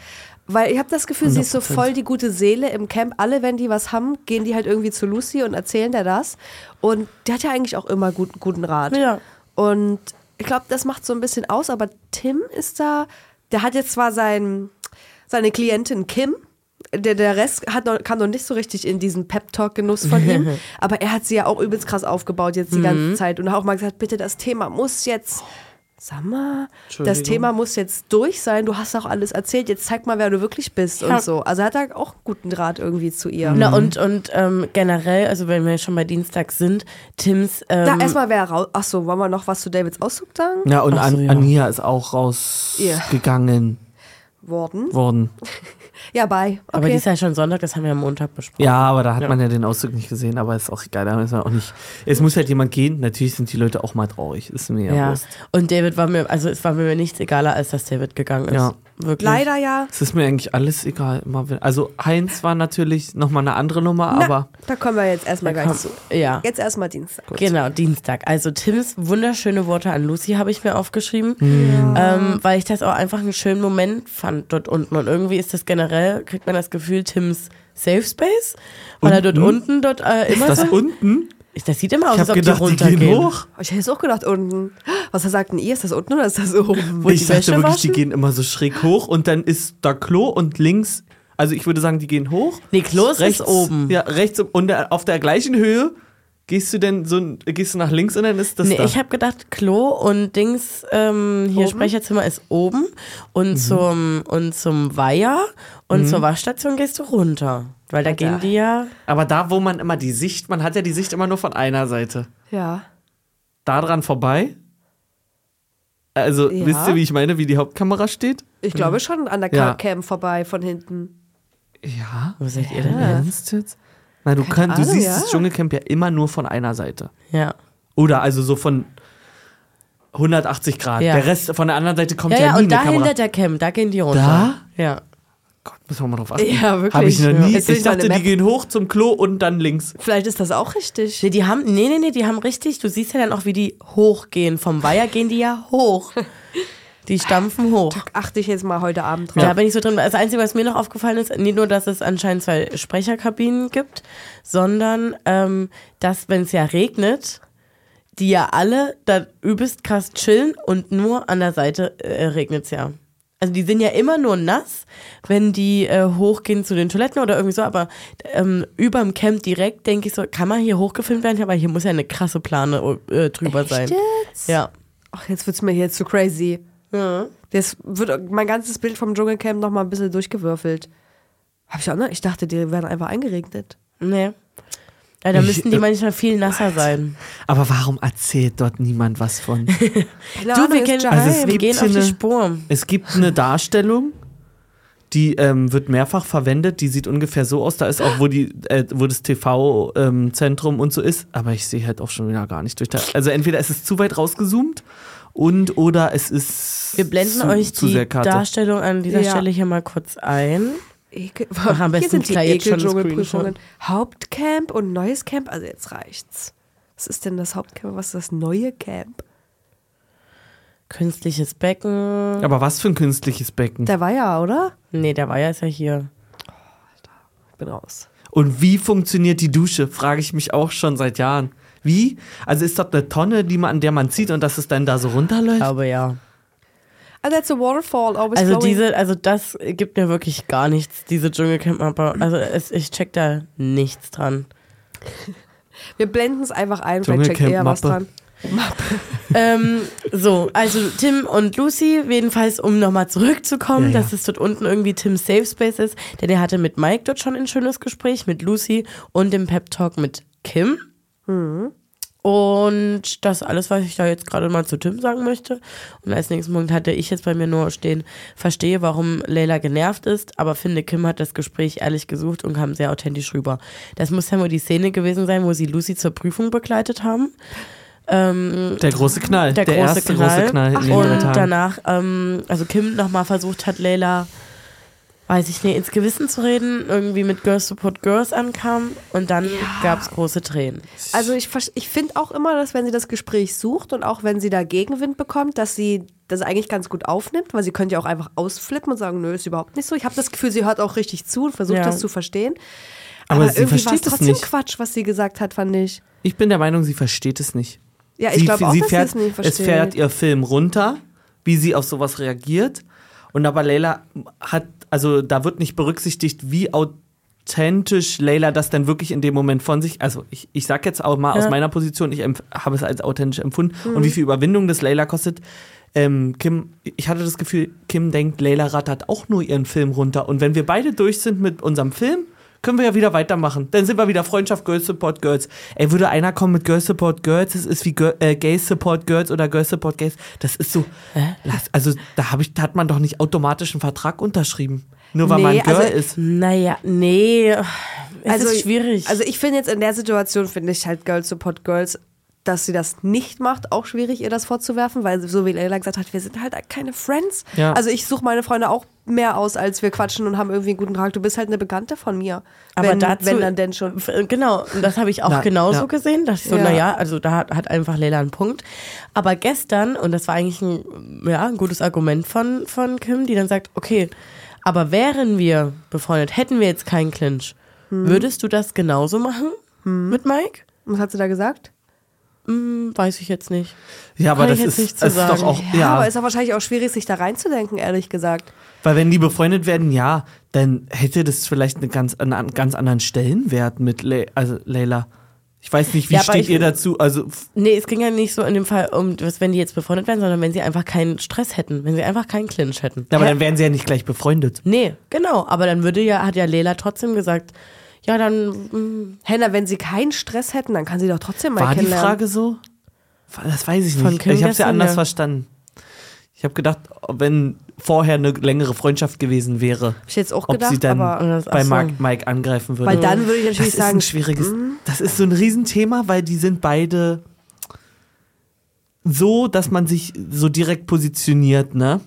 Weil ich habe das Gefühl, sie ist so 100%. voll die gute Seele im Camp. Alle, wenn die was haben, gehen die halt irgendwie zu Lucy und erzählen der das. Und der hat ja eigentlich auch immer guten, guten Rat. Ja. Und ich glaube, das macht so ein bisschen aus, aber Tim ist da, der hat jetzt zwar sein, seine Klientin Kim, der, der Rest hat noch, kam noch nicht so richtig in diesen Pep-Talk-Genuss von ihm, aber er hat sie ja auch übelst krass aufgebaut jetzt die ganze Zeit und hat auch mal gesagt, bitte, das Thema muss jetzt, sag mal, das. Thema muss jetzt durch sein, du hast auch alles erzählt, jetzt zeig mal, wer du wirklich bist Ja. und so. Also er hat da auch einen guten Draht irgendwie zu ihr. Na und, und ähm, generell, also wenn wir schon bei Dienstag sind, Tims. Ähm, Da erstmal wer raus. Achso, wollen wir noch was zu Davids Auszug sagen? Ja, und so, An ja. Ania ist auch rausgegangen Worden. worden. Ja, bye. Okay. Aber die ist ja schon Sonntag, das haben wir am Montag besprochen. Ja, aber da hat man ja den Auszug nicht gesehen, aber ist auch egal, da ist man auch nicht. Es muss halt jemand gehen, natürlich sind die Leute auch mal traurig, ist mir ja, Ja, und David war mir, also es war mir nichts egaler, als dass David gegangen ist. Ja. Wirklich. Leider ja. Es ist mir eigentlich alles egal. Also Heinz war natürlich nochmal eine andere Nummer, Na, aber da kommen wir jetzt erstmal gleich zu. Ja. Jetzt erstmal Dienstag. Genau, Dienstag. Also Tims wunderschöne Worte an Lucy habe ich mir aufgeschrieben, Hm. ähm, weil ich das auch einfach einen schönen Moment fand dort unten. Und irgendwie ist das generell, kriegt man das Gefühl, Tims Safe Space, weil er dort unten dort äh, immer das so. unten, Das sieht immer aus, ich als habe ob gedacht, die die runtergehen. gehen hoch. Ich hätte es auch gedacht, unten. Was sagt denn ihr? Ist das unten oder ist das oben? Wo ich die dachte Wäsche wirklich, waschen? die gehen immer so schräg hoch und dann ist da Klo und links, also ich würde sagen, die gehen hoch. Nee, Klo ist rechts oben. Ja, rechts und der- auf der gleichen Höhe gehst du denn so, gehst du nach links und dann ist das Nee, da. ich habe gedacht, Klo und Dings, ähm, hier Oben? Sprecherzimmer ist oben und, Mhm. zum, und zum Weiher und zur Waschstation gehst du runter. Weil da Alter. gehen die ja. Aber da, wo man immer die Sicht, man hat ja die Sicht immer nur von einer Seite. Ja. Da dran vorbei. Also, Ja. wisst ihr, wie ich meine, wie die Hauptkamera steht? Ich glaube schon an der Ja. Cam vorbei von hinten. Ja. Wo seid ihr denn? Ernst jetzt? Na, du, kann, du Ahnung, siehst ja. das Dschungelcamp ja immer nur von einer Seite. Ja. Oder also so von 180 Grad. Ja. Der Rest von der anderen Seite kommt Ja, ja, ja, nie und da Kamera. hinter der Cam, da gehen die runter. Ja. Gott, müssen wir mal drauf achten. Ja, wirklich. Habe ich noch nie. Jetzt Ich dachte, die gehen hoch zum Klo und dann links. Vielleicht ist das auch richtig. Nee, die haben, nee, nee, nee, die haben richtig, du siehst ja dann auch, wie die hochgehen. Vom Weiher gehen die ja hoch. Die stampfen hoch. Achte ich jetzt mal heute Abend drauf. Da bin ich so drin. Das Einzige, was mir noch aufgefallen ist, nicht nur, dass es anscheinend zwei Sprecherkabinen gibt, sondern ähm, dass, wenn es ja regnet, die ja alle da übelst krass chillen und nur an der Seite äh, regnet es ja. Also die sind ja immer nur nass, wenn die äh, hochgehen zu den Toiletten oder irgendwie so, aber ähm, überm Camp direkt denke ich so, kann man hier hochgefilmt werden? Aber hier muss ja eine krasse Plane äh, drüber sein. jetzt? Ja. Ach, jetzt wird's mir hier zu crazy. ja. Das wird mein ganzes Bild vom Dschungelcamp noch mal ein bisschen durchgewürfelt. Hab ich auch, ne? Ich dachte, die werden einfach eingeregnet. Nee. Ja, da müssten die äh, manchmal viel nasser sein. Aber warum erzählt dort niemand was von? Du, wir, geheim. Also es wir gibt gehen hier auf die eine- Spur. es gibt eine Darstellung, die ähm, wird mehrfach verwendet. Die sieht ungefähr so aus. Da ist auch, wo, die, äh, wo das TV-Zentrum und so ist. Aber ich sehe halt auch schon wieder gar nicht durch. Da. Also entweder ist es zu weit rausgezoomt und oder es ist Wir blenden zu, euch zu die. Darstellung an dieser Ja. Stelle hier mal kurz ein. Ekel. Mach am Hier besten sind die Ekel-Dschungelprüfungen. Hauptcamp und neues Camp. Also jetzt reicht's. Was ist denn das Hauptcamp? Was ist das neue Camp? Künstliches Becken. Aber was für ein künstliches Becken. Der war ja, oder? Nee, der war ja ist ja hier. Ich bin raus. Und wie funktioniert die Dusche? Frage ich mich auch schon seit Jahren. Wie? Also ist das eine Tonne, die man, an der man zieht und dass es dann da so Ich runterläuft? glaube ja. Also that's a waterfall, always Also flowing. diese, also das gibt mir wirklich gar nichts, diese Dschungelcamp-Mappe. Also es, ich check da nichts dran. Wir blenden es einfach ein, vielleicht checkt eher was Dschungelcamp-Mappe. dran. ähm, so, also Tim und Lucy, jedenfalls, um nochmal zurückzukommen, Ja, ja. dass es dort unten irgendwie Tim's Safe Space ist, denn der hatte mit Mike dort schon ein schönes Gespräch, mit Lucy und dem Pep Talk mit Kim. Und das alles, was ich da jetzt gerade mal zu Tim sagen möchte. Und als nächsten Punkt hatte ich jetzt bei mir nur stehen, verstehe, warum Leila genervt ist, aber finde, Kim hat das Gespräch ehrlich gesucht und kam sehr authentisch rüber. Das muss ja wohl die Szene gewesen sein, wo sie Lucy zur Prüfung begleitet haben. Ähm, Der große Knall. der, der große erste Knall. große Knall den und danach, ähm, also Kim nochmal versucht hat, Leila, weiß ich nicht, ins Gewissen zu reden, irgendwie mit Girls Support Girls ankam und dann gab's große Tränen. Also ich, ich finde auch immer, dass wenn sie das Gespräch sucht und auch wenn sie da Gegenwind bekommt, dass sie das eigentlich ganz gut aufnimmt, weil sie könnte ja auch einfach ausflippen und sagen, nö, ist überhaupt nicht so. Ich habe das Gefühl, sie hört auch richtig zu und versucht Ja. das zu verstehen. Aber sie irgendwie war es versteht es trotzdem nicht. Quatsch, was sie gesagt hat, fand ich. Ich bin der Meinung, sie versteht es nicht. Ja, ich glaube auch, sie dass fährt, sie es nicht versteht. Es fährt ihr Film runter, wie sie auf sowas reagiert. Und aber Leila hat, also da wird nicht berücksichtigt, wie authentisch Leila das denn wirklich in dem Moment von sich, also ich, ich sag jetzt auch mal aus Ja. meiner Position, ich habe es als authentisch empfunden Mhm. und wie viel Überwindung das Leila kostet. Ähm, Kim, ich hatte das Gefühl, Kim denkt, Leila rattert auch nur ihren Film runter. Und wenn wir beide durch sind mit unserem Film, können wir ja wieder weitermachen. Dann sind wir wieder Freundschaft Girls Support Girls. Ey, würde einer kommen mit Girls Support Girls, das ist wie Girl, äh, Gays Support Girls oder Girls Support Gays. Das ist so, lass, also da, hab ich, da hat man doch nicht automatisch einen Vertrag unterschrieben. Nur weil Nee, man ein Girl also- ist. Naja, nee, es also, ist schwierig. Also ich finde jetzt in der Situation, finde ich halt Girls Support Girls, dass sie das nicht macht, auch schwierig, ihr das vorzuwerfen, weil so wie Leila gesagt hat, wir sind halt keine Friends. Ja. Also ich suche meine Freunde auch mehr aus, als wir quatschen und haben irgendwie einen guten Tag. Du bist halt eine Bekannte von mir. Aber wenn, dazu, wenn dann denn schon. Genau, das habe ich auch Na, genauso ja. gesehen. Dass ich so, Ja. naja, also da hat, hat einfach Leila einen Punkt. Aber gestern, und das war eigentlich ein, ja, ein gutes Argument von, von Kim, die dann sagt, okay, aber wären wir befreundet, hätten wir jetzt keinen Clinch, Hm. würdest du das genauso machen mit Mike? Was hat sie da gesagt? Hm, weiß ich jetzt nicht. Ja, aber Kann das ist, das ist doch sagen. auch, Ja, ja, aber ist auch wahrscheinlich auch schwierig, sich da reinzudenken, ehrlich gesagt. weil wenn die befreundet werden, ja, dann hätte das vielleicht eine ganz, einen, ganz anderen Stellenwert mit Le also Leila. Ich weiß nicht, wie Ja, steht ich- ihr dazu? Also, Nee, es ging ja nicht so in dem Fall um, was, wenn die jetzt befreundet wären, sondern wenn sie einfach keinen Stress hätten, wenn sie einfach keinen Clinch hätten. aber dann wären sie ja nicht gleich befreundet. Nee, genau. Aber dann würde ja, hat ja Leila trotzdem gesagt, ja, dann, mm, Henna, wenn sie keinen Stress hätten, dann kann sie doch trotzdem mal War die kennenlernen. Frage so? Das weiß ich Von nicht. Kim ich habe es ja gestern, anders ja. verstanden. Ich habe gedacht, wenn vorher eine längere Freundschaft gewesen wäre, Hab ich jetzt auch ob gedacht, sie dann aber Ach bei so. Mike, Mike angreifen würde. weil dann würde ich das natürlich ist ein sagen, schwieriges. Das ist so ein Riesenthema, weil die sind beide so, dass man sich so direkt positioniert, ne?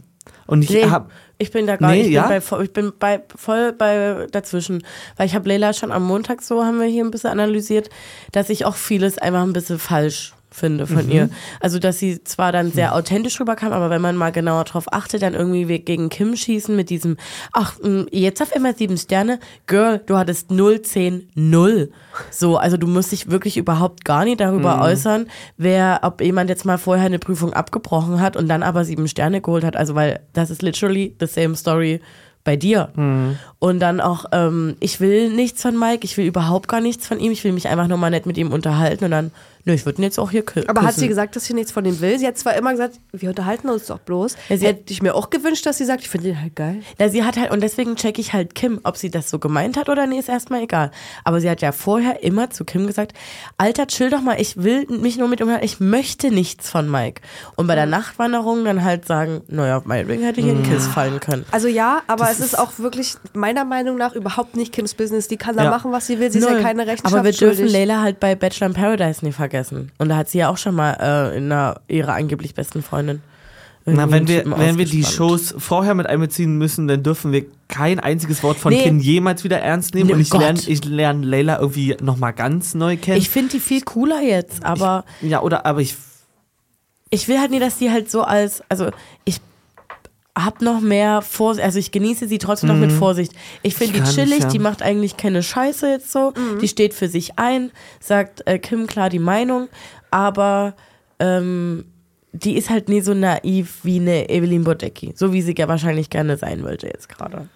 Und ich nee, hab, ich bin da gar Nee, nicht, ich, ja? bin bei, voll- ich bin bei, voll bei dazwischen. Weil ich habe Leila schon am Montag so, haben wir hier ein bisschen analysiert, dass ich auch vieles einfach ein bisschen falsch finde von Mhm. ihr. Also, dass sie zwar dann sehr authentisch rüberkam, aber wenn man mal genauer drauf achtet, dann irgendwie gegen Kim schießen mit diesem, ach, jetzt auf immer sieben Sterne, Girl, du hattest 0, 10, 0. So, also du musst dich wirklich überhaupt gar nicht darüber Mhm. äußern, wer, ob jemand jetzt mal vorher eine Prüfung abgebrochen hat und dann aber sieben Sterne geholt hat. Also, weil das ist literally the same story bei dir. Mhm. Und dann auch, ähm, ich will nichts von Mike, ich will überhaupt gar nichts von ihm, ich will mich einfach nur mal nett mit ihm unterhalten und dann, nö, ich würde ihn jetzt auch hier kü Aber hat küssen. sie gesagt, dass sie nichts von ihm will? Sie hat zwar immer gesagt, wir unterhalten uns doch bloß. Ja, sie Hätte ich mir auch gewünscht, dass sie sagt, ich finde ihn halt geil. Na, sie hat halt, und deswegen checke ich halt Kim, ob sie das so gemeint hat oder nee, ist erstmal egal. Aber sie hat ja vorher immer zu Kim gesagt, Alter, chill doch mal, ich will mich nur mit ihm, ich möchte nichts von Mike. Und bei der Nachtwanderung dann halt sagen, naja, meinetwegen hätte ich in einen Kiss fallen können. Also ja, aber es ist auch wirklich meiner Meinung nach überhaupt nicht Kims Business. Die kann da Ja. machen, was sie will. Sie ist Null. ja keine Rechenschaft Aber wir dürfen schuldig. Leila halt bei Bachelor in Paradise nie vergessen. Und da hat sie ja auch schon mal äh, in einer, ihrer angeblich besten Freundin. na, wenn wir, wenn wir die. Shows vorher mit einbeziehen müssen, dann dürfen wir kein einziges Wort von Nee. Kim jemals wieder ernst nehmen. Nee, Und ich lerne ich lerne Leila irgendwie nochmal ganz neu kennen. Ich finde die viel cooler jetzt, aber ja, oder, aber ich ich will halt nie, dass die halt so als, also ich hab noch mehr Vorsicht, also ich genieße sie trotzdem noch mit Vorsicht. Ich finde Mhm. Die chillig, ja. die macht eigentlich keine Scheiße jetzt so, die steht für sich ein, sagt äh, Kim klar die Meinung, aber ähm, die ist halt nie so naiv wie eine Evelyn Bodecki, so wie sie ja wahrscheinlich gerne sein wollte jetzt gerade.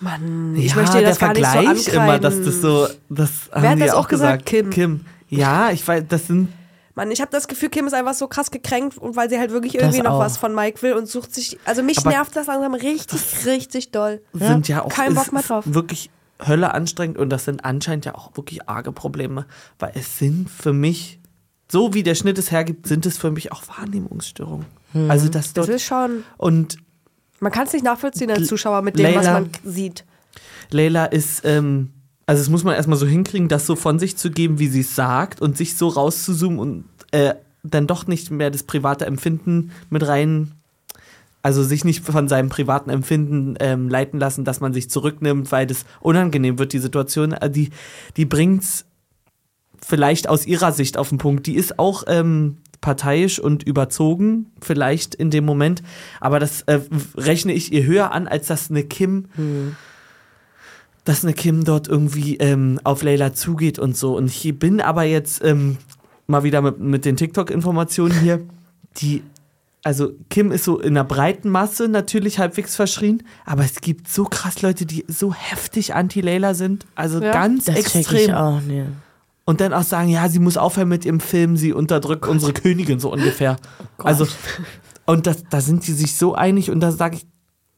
Mann, ich ja, möchte dir der das gar nicht so Vergleich ankreiden. immer, dass das so, das haben hat das auch auch gesagt? Kim. Kim. Ja, ich weiß, das sind Mann, ich habe das Gefühl, Kim ist einfach so krass gekränkt und weil sie halt wirklich irgendwie Das noch auch. was von Mike will und sucht sich. Also mich Aber- nervt das langsam richtig, richtig doll. sind ja auch Kein Bock mehr drauf. wirklich Hölle anstrengend und das sind anscheinend ja auch wirklich arge Probleme, weil es sind für mich, so wie der Schnitt es hergibt, sind es für mich auch Wahrnehmungsstörungen. Hm. Also das Das dort ist schon. und Man kann es nicht nachvollziehen als Zuschauer mit dem, was Leila- man sieht. Leila ist, ähm, also es muss man erstmal so hinkriegen, das so von sich zu geben, wie sie es sagt und sich so rauszuzoomen und äh, dann doch nicht mehr das private Empfinden mit rein, also sich nicht von seinem privaten Empfinden ähm, leiten lassen, dass man sich zurücknimmt, weil das unangenehm wird, die Situation. Äh, die, die bringt's vielleicht aus ihrer Sicht auf den Punkt. Die ist auch ähm, parteiisch und überzogen, vielleicht in dem Moment, aber das äh, rechne ich ihr höher an, als dass eine Kim dass eine Kim dort irgendwie ähm, auf Layla zugeht und so. Und ich bin aber jetzt ähm, mal wieder mit, mit den TikTok-Informationen hier, die, also Kim ist so in der breiten Masse natürlich halbwegs verschrien, aber es gibt so krass Leute, die so heftig anti-Layla sind, also Ja, ganz Das check ich extrem. auch, ne. Und dann auch sagen, ja, sie muss aufhören mit ihrem Film, sie unterdrückt unsere Königin so ungefähr. also, und das, da sind die sich so einig und da sage ich,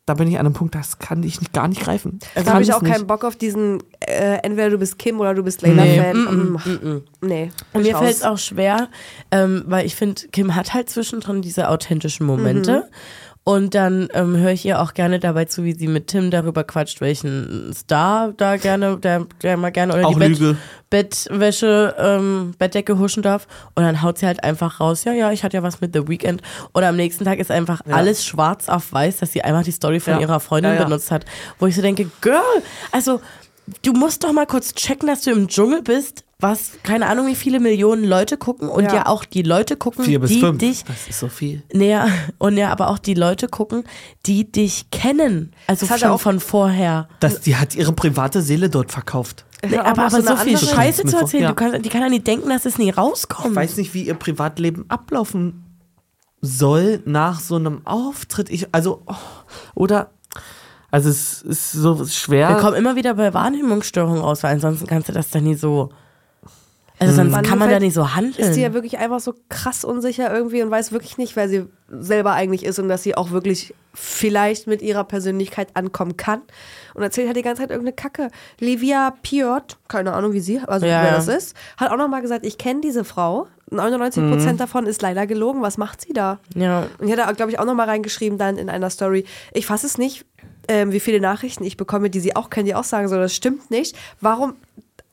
da bin ich an einem Punkt, das kann ich nicht, gar nicht greifen. Da habe ich auch nicht. keinen Bock auf diesen, äh, entweder du bist Kim oder du bist Layla-Fan. Mm, Nee. Und mir fällt es auch schwer, ähm, weil ich finde, Kim hat halt zwischendrin diese authentischen Momente. Und dann ähm, höre ich ihr auch gerne dabei zu, wie sie mit Tim darüber quatscht, welchen Star da gerne, der, der mal gerne oder Auch die Bett. Bettwäsche, ähm, Bettdecke huschen darf. Und dann haut sie halt einfach raus, ja, ja, ich hatte ja was mit The Weeknd. Oder am nächsten Tag ist einfach Ja. alles schwarz auf weiß, dass sie einfach die Story von Ja. ihrer Freundin ja. benutzt hat. Wo ich so denke, Girl, also du musst doch mal kurz checken, dass du im Dschungel bist, was, keine Ahnung, wie viele Millionen Leute gucken und ja, Ja. auch die Leute gucken, Vier bis die fünf. dich Das ist so viel. näher und ja, aber auch die Leute gucken, die dich kennen. Also Das schon auch- von vorher. Das, die hat ihre private Seele dort verkauft. Nee, Ja, aber aber eine so viel Scheiße zu Ja. erzählen, du kannst, die kann ja nicht denken, dass es nie rauskommt. Ich weiß nicht, wie ihr Privatleben ablaufen soll nach so einem Auftritt. Ich, also, oh, oder, also es ist so schwer. Wir kommen immer wieder bei Wahrnehmungsstörungen raus, weil ansonsten kannst du das dann nie so. Also sonst Man kann man da fällt- nicht so handeln. Ist die ja wirklich einfach so krass unsicher irgendwie und weiß wirklich nicht, wer sie selber eigentlich ist und dass sie auch wirklich vielleicht mit ihrer Persönlichkeit ankommen kann. Und erzählt halt die ganze Zeit irgendeine Kacke. Livia Piot, keine Ahnung wie sie, also Ja, wer das ist, hat auch nochmal gesagt, ich kenne diese Frau. 99% davon ist leider gelogen. Was macht sie da? ja. Und ich hatte, glaube ich, auch nochmal reingeschrieben dann in einer Story. Ich fasse es nicht, ähm, wie viele Nachrichten ich bekomme, die sie auch kennen, die auch sagen so, das stimmt nicht. Warum,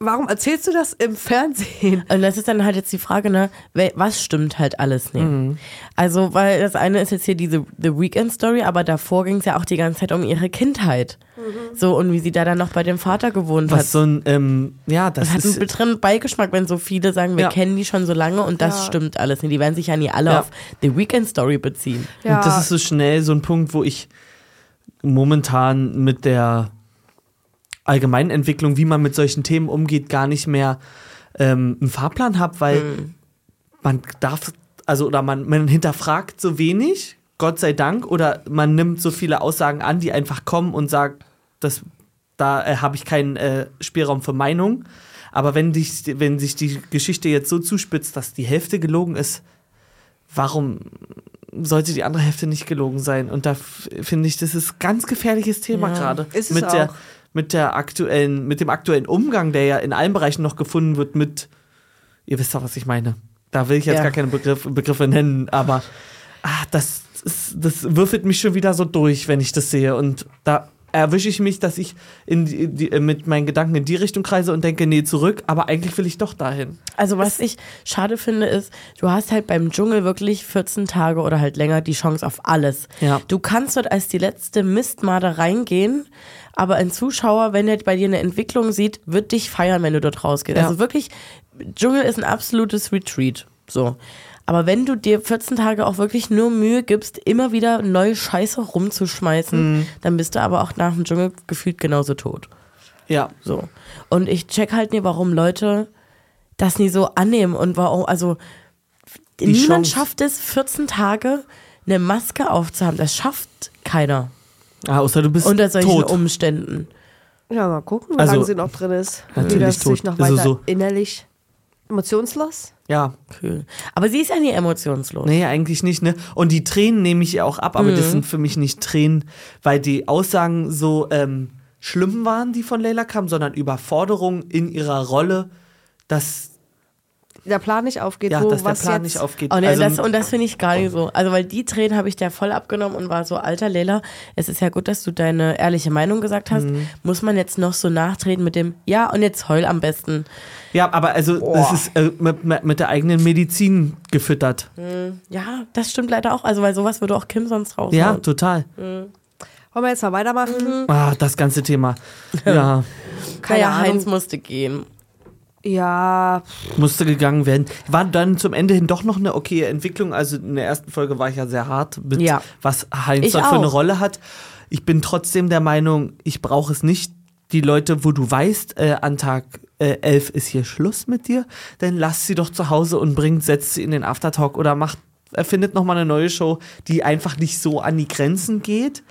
warum erzählst du das im Fernsehen? Und das ist dann halt jetzt die Frage, ne, was stimmt halt alles nicht? Also, weil das eine ist jetzt hier diese The Weekend Story, aber davor ging es ja auch die ganze Zeit um ihre Kindheit. So, und wie sie da dann noch bei dem Vater gewohnt hat. was so ein, ähm, ja, das Das hat einen bitteren Beigeschmack, wenn so viele sagen, wir Ja. kennen die schon so lange und das Ja. stimmt alles nicht. Die werden sich ja nie alle Ja. auf The Weekend Story beziehen. Und das ist so schnell so ein Punkt, wo ich momentan mit der allgemeinen Entwicklung, wie man mit solchen Themen umgeht, gar nicht mehr ähm, einen Fahrplan habe, weil man darf, also oder man, man hinterfragt so wenig, Gott sei Dank, oder man nimmt so viele Aussagen an, die einfach kommen und sagt, das, da äh, habe ich keinen äh, Spielraum für Meinung. Aber wenn, dich, wenn sich die Geschichte jetzt so zuspitzt, dass die Hälfte gelogen ist, warum sollte die andere Hälfte nicht gelogen sein? Und da finde ich, das ist ein ganz gefährliches Thema Ja, gerade. ist es mit der auch. Mit der aktuellen, mit dem aktuellen Umgang, der ja in allen Bereichen noch gefunden wird, mit, ihr wisst doch, was ich meine. Da will ich jetzt Ja. gar keine Begriff, Begriffe nennen, aber ah, das, ist, das würfelt mich schon wieder so durch, wenn ich das sehe. Und da erwische ich mich, dass ich in die, die, äh, mit meinen Gedanken in die Richtung kreise und denke, nee, zurück, aber eigentlich will ich doch dahin. Also was ich schade finde ist, du hast halt beim Dschungel wirklich 14 Tage oder halt länger die Chance auf alles. Ja. Du kannst dort als die letzte Mistmade reingehen, aber ein Zuschauer, wenn er bei dir eine Entwicklung sieht, wird dich feiern, wenn du dort rausgehst. Ja. Also wirklich, Dschungel ist ein absolutes Retreat. So. Aber wenn du dir 14 Tage auch wirklich nur Mühe gibst, immer wieder neue Scheiße rumzuschmeißen, Mhm. dann bist du aber auch nach dem Dschungel gefühlt genauso tot. Ja. So. Und ich check halt nie, warum Leute das nie so annehmen und warum, also niemand Chance. schafft es, 14 Tage eine Maske aufzuhaben. Das schafft keiner Ah, außer du bist unter solchen tot. Umständen. Ja, mal gucken, wie Also, lange sie noch drin ist. Wie natürlich das sich tot. noch Also weiter so- innerlich emotionslos. Ja, Cool. Aber sie ist ja nie emotionslos. Nee, eigentlich nicht, ne? Und die Tränen nehme ich ihr auch ab, aber das sind für mich nicht Tränen, weil die Aussagen so ähm, schlimm waren, die von Leila kamen, sondern Überforderung in ihrer Rolle, dass, Der Plan nicht aufgeht, ja, wo dass der was Plan jetzt nicht aufgeht. Oh, nee, also, das, und das finde ich gar nicht so. Also, weil die Tränen habe ich dir voll abgenommen und war so, alter Leila, es ist ja gut, dass du deine ehrliche Meinung gesagt hast. Mhm. Muss man jetzt noch so nachtreten mit dem, ja, und jetzt heul am besten. ja, aber also das ist äh, mit, mit der eigenen Medizin gefüttert. Ja, das stimmt leider auch. Also, weil sowas würde auch Kim sonst raushauen. Ja, total. Wollen wir jetzt mal weitermachen? Ah, das ganze Thema. Ja, Keine naja, Ahnung. Heinz musste gehen. Ja, musste gegangen werden. War dann zum Ende hin doch noch eine okaye Entwicklung. Also in der ersten Folge war ich ja sehr hart mit, Ja. was Heinz dort für eine. Rolle hat. Ich bin trotzdem der Meinung, ich brauche es nicht. Die Leute, wo du weißt, äh, an Tag äh, 11 ist hier Schluss mit dir, dann lass sie doch zu Hause und bringt, setzt sie in den Aftertalk oder macht, erfindet nochmal eine neue Show, die einfach nicht so an die Grenzen geht,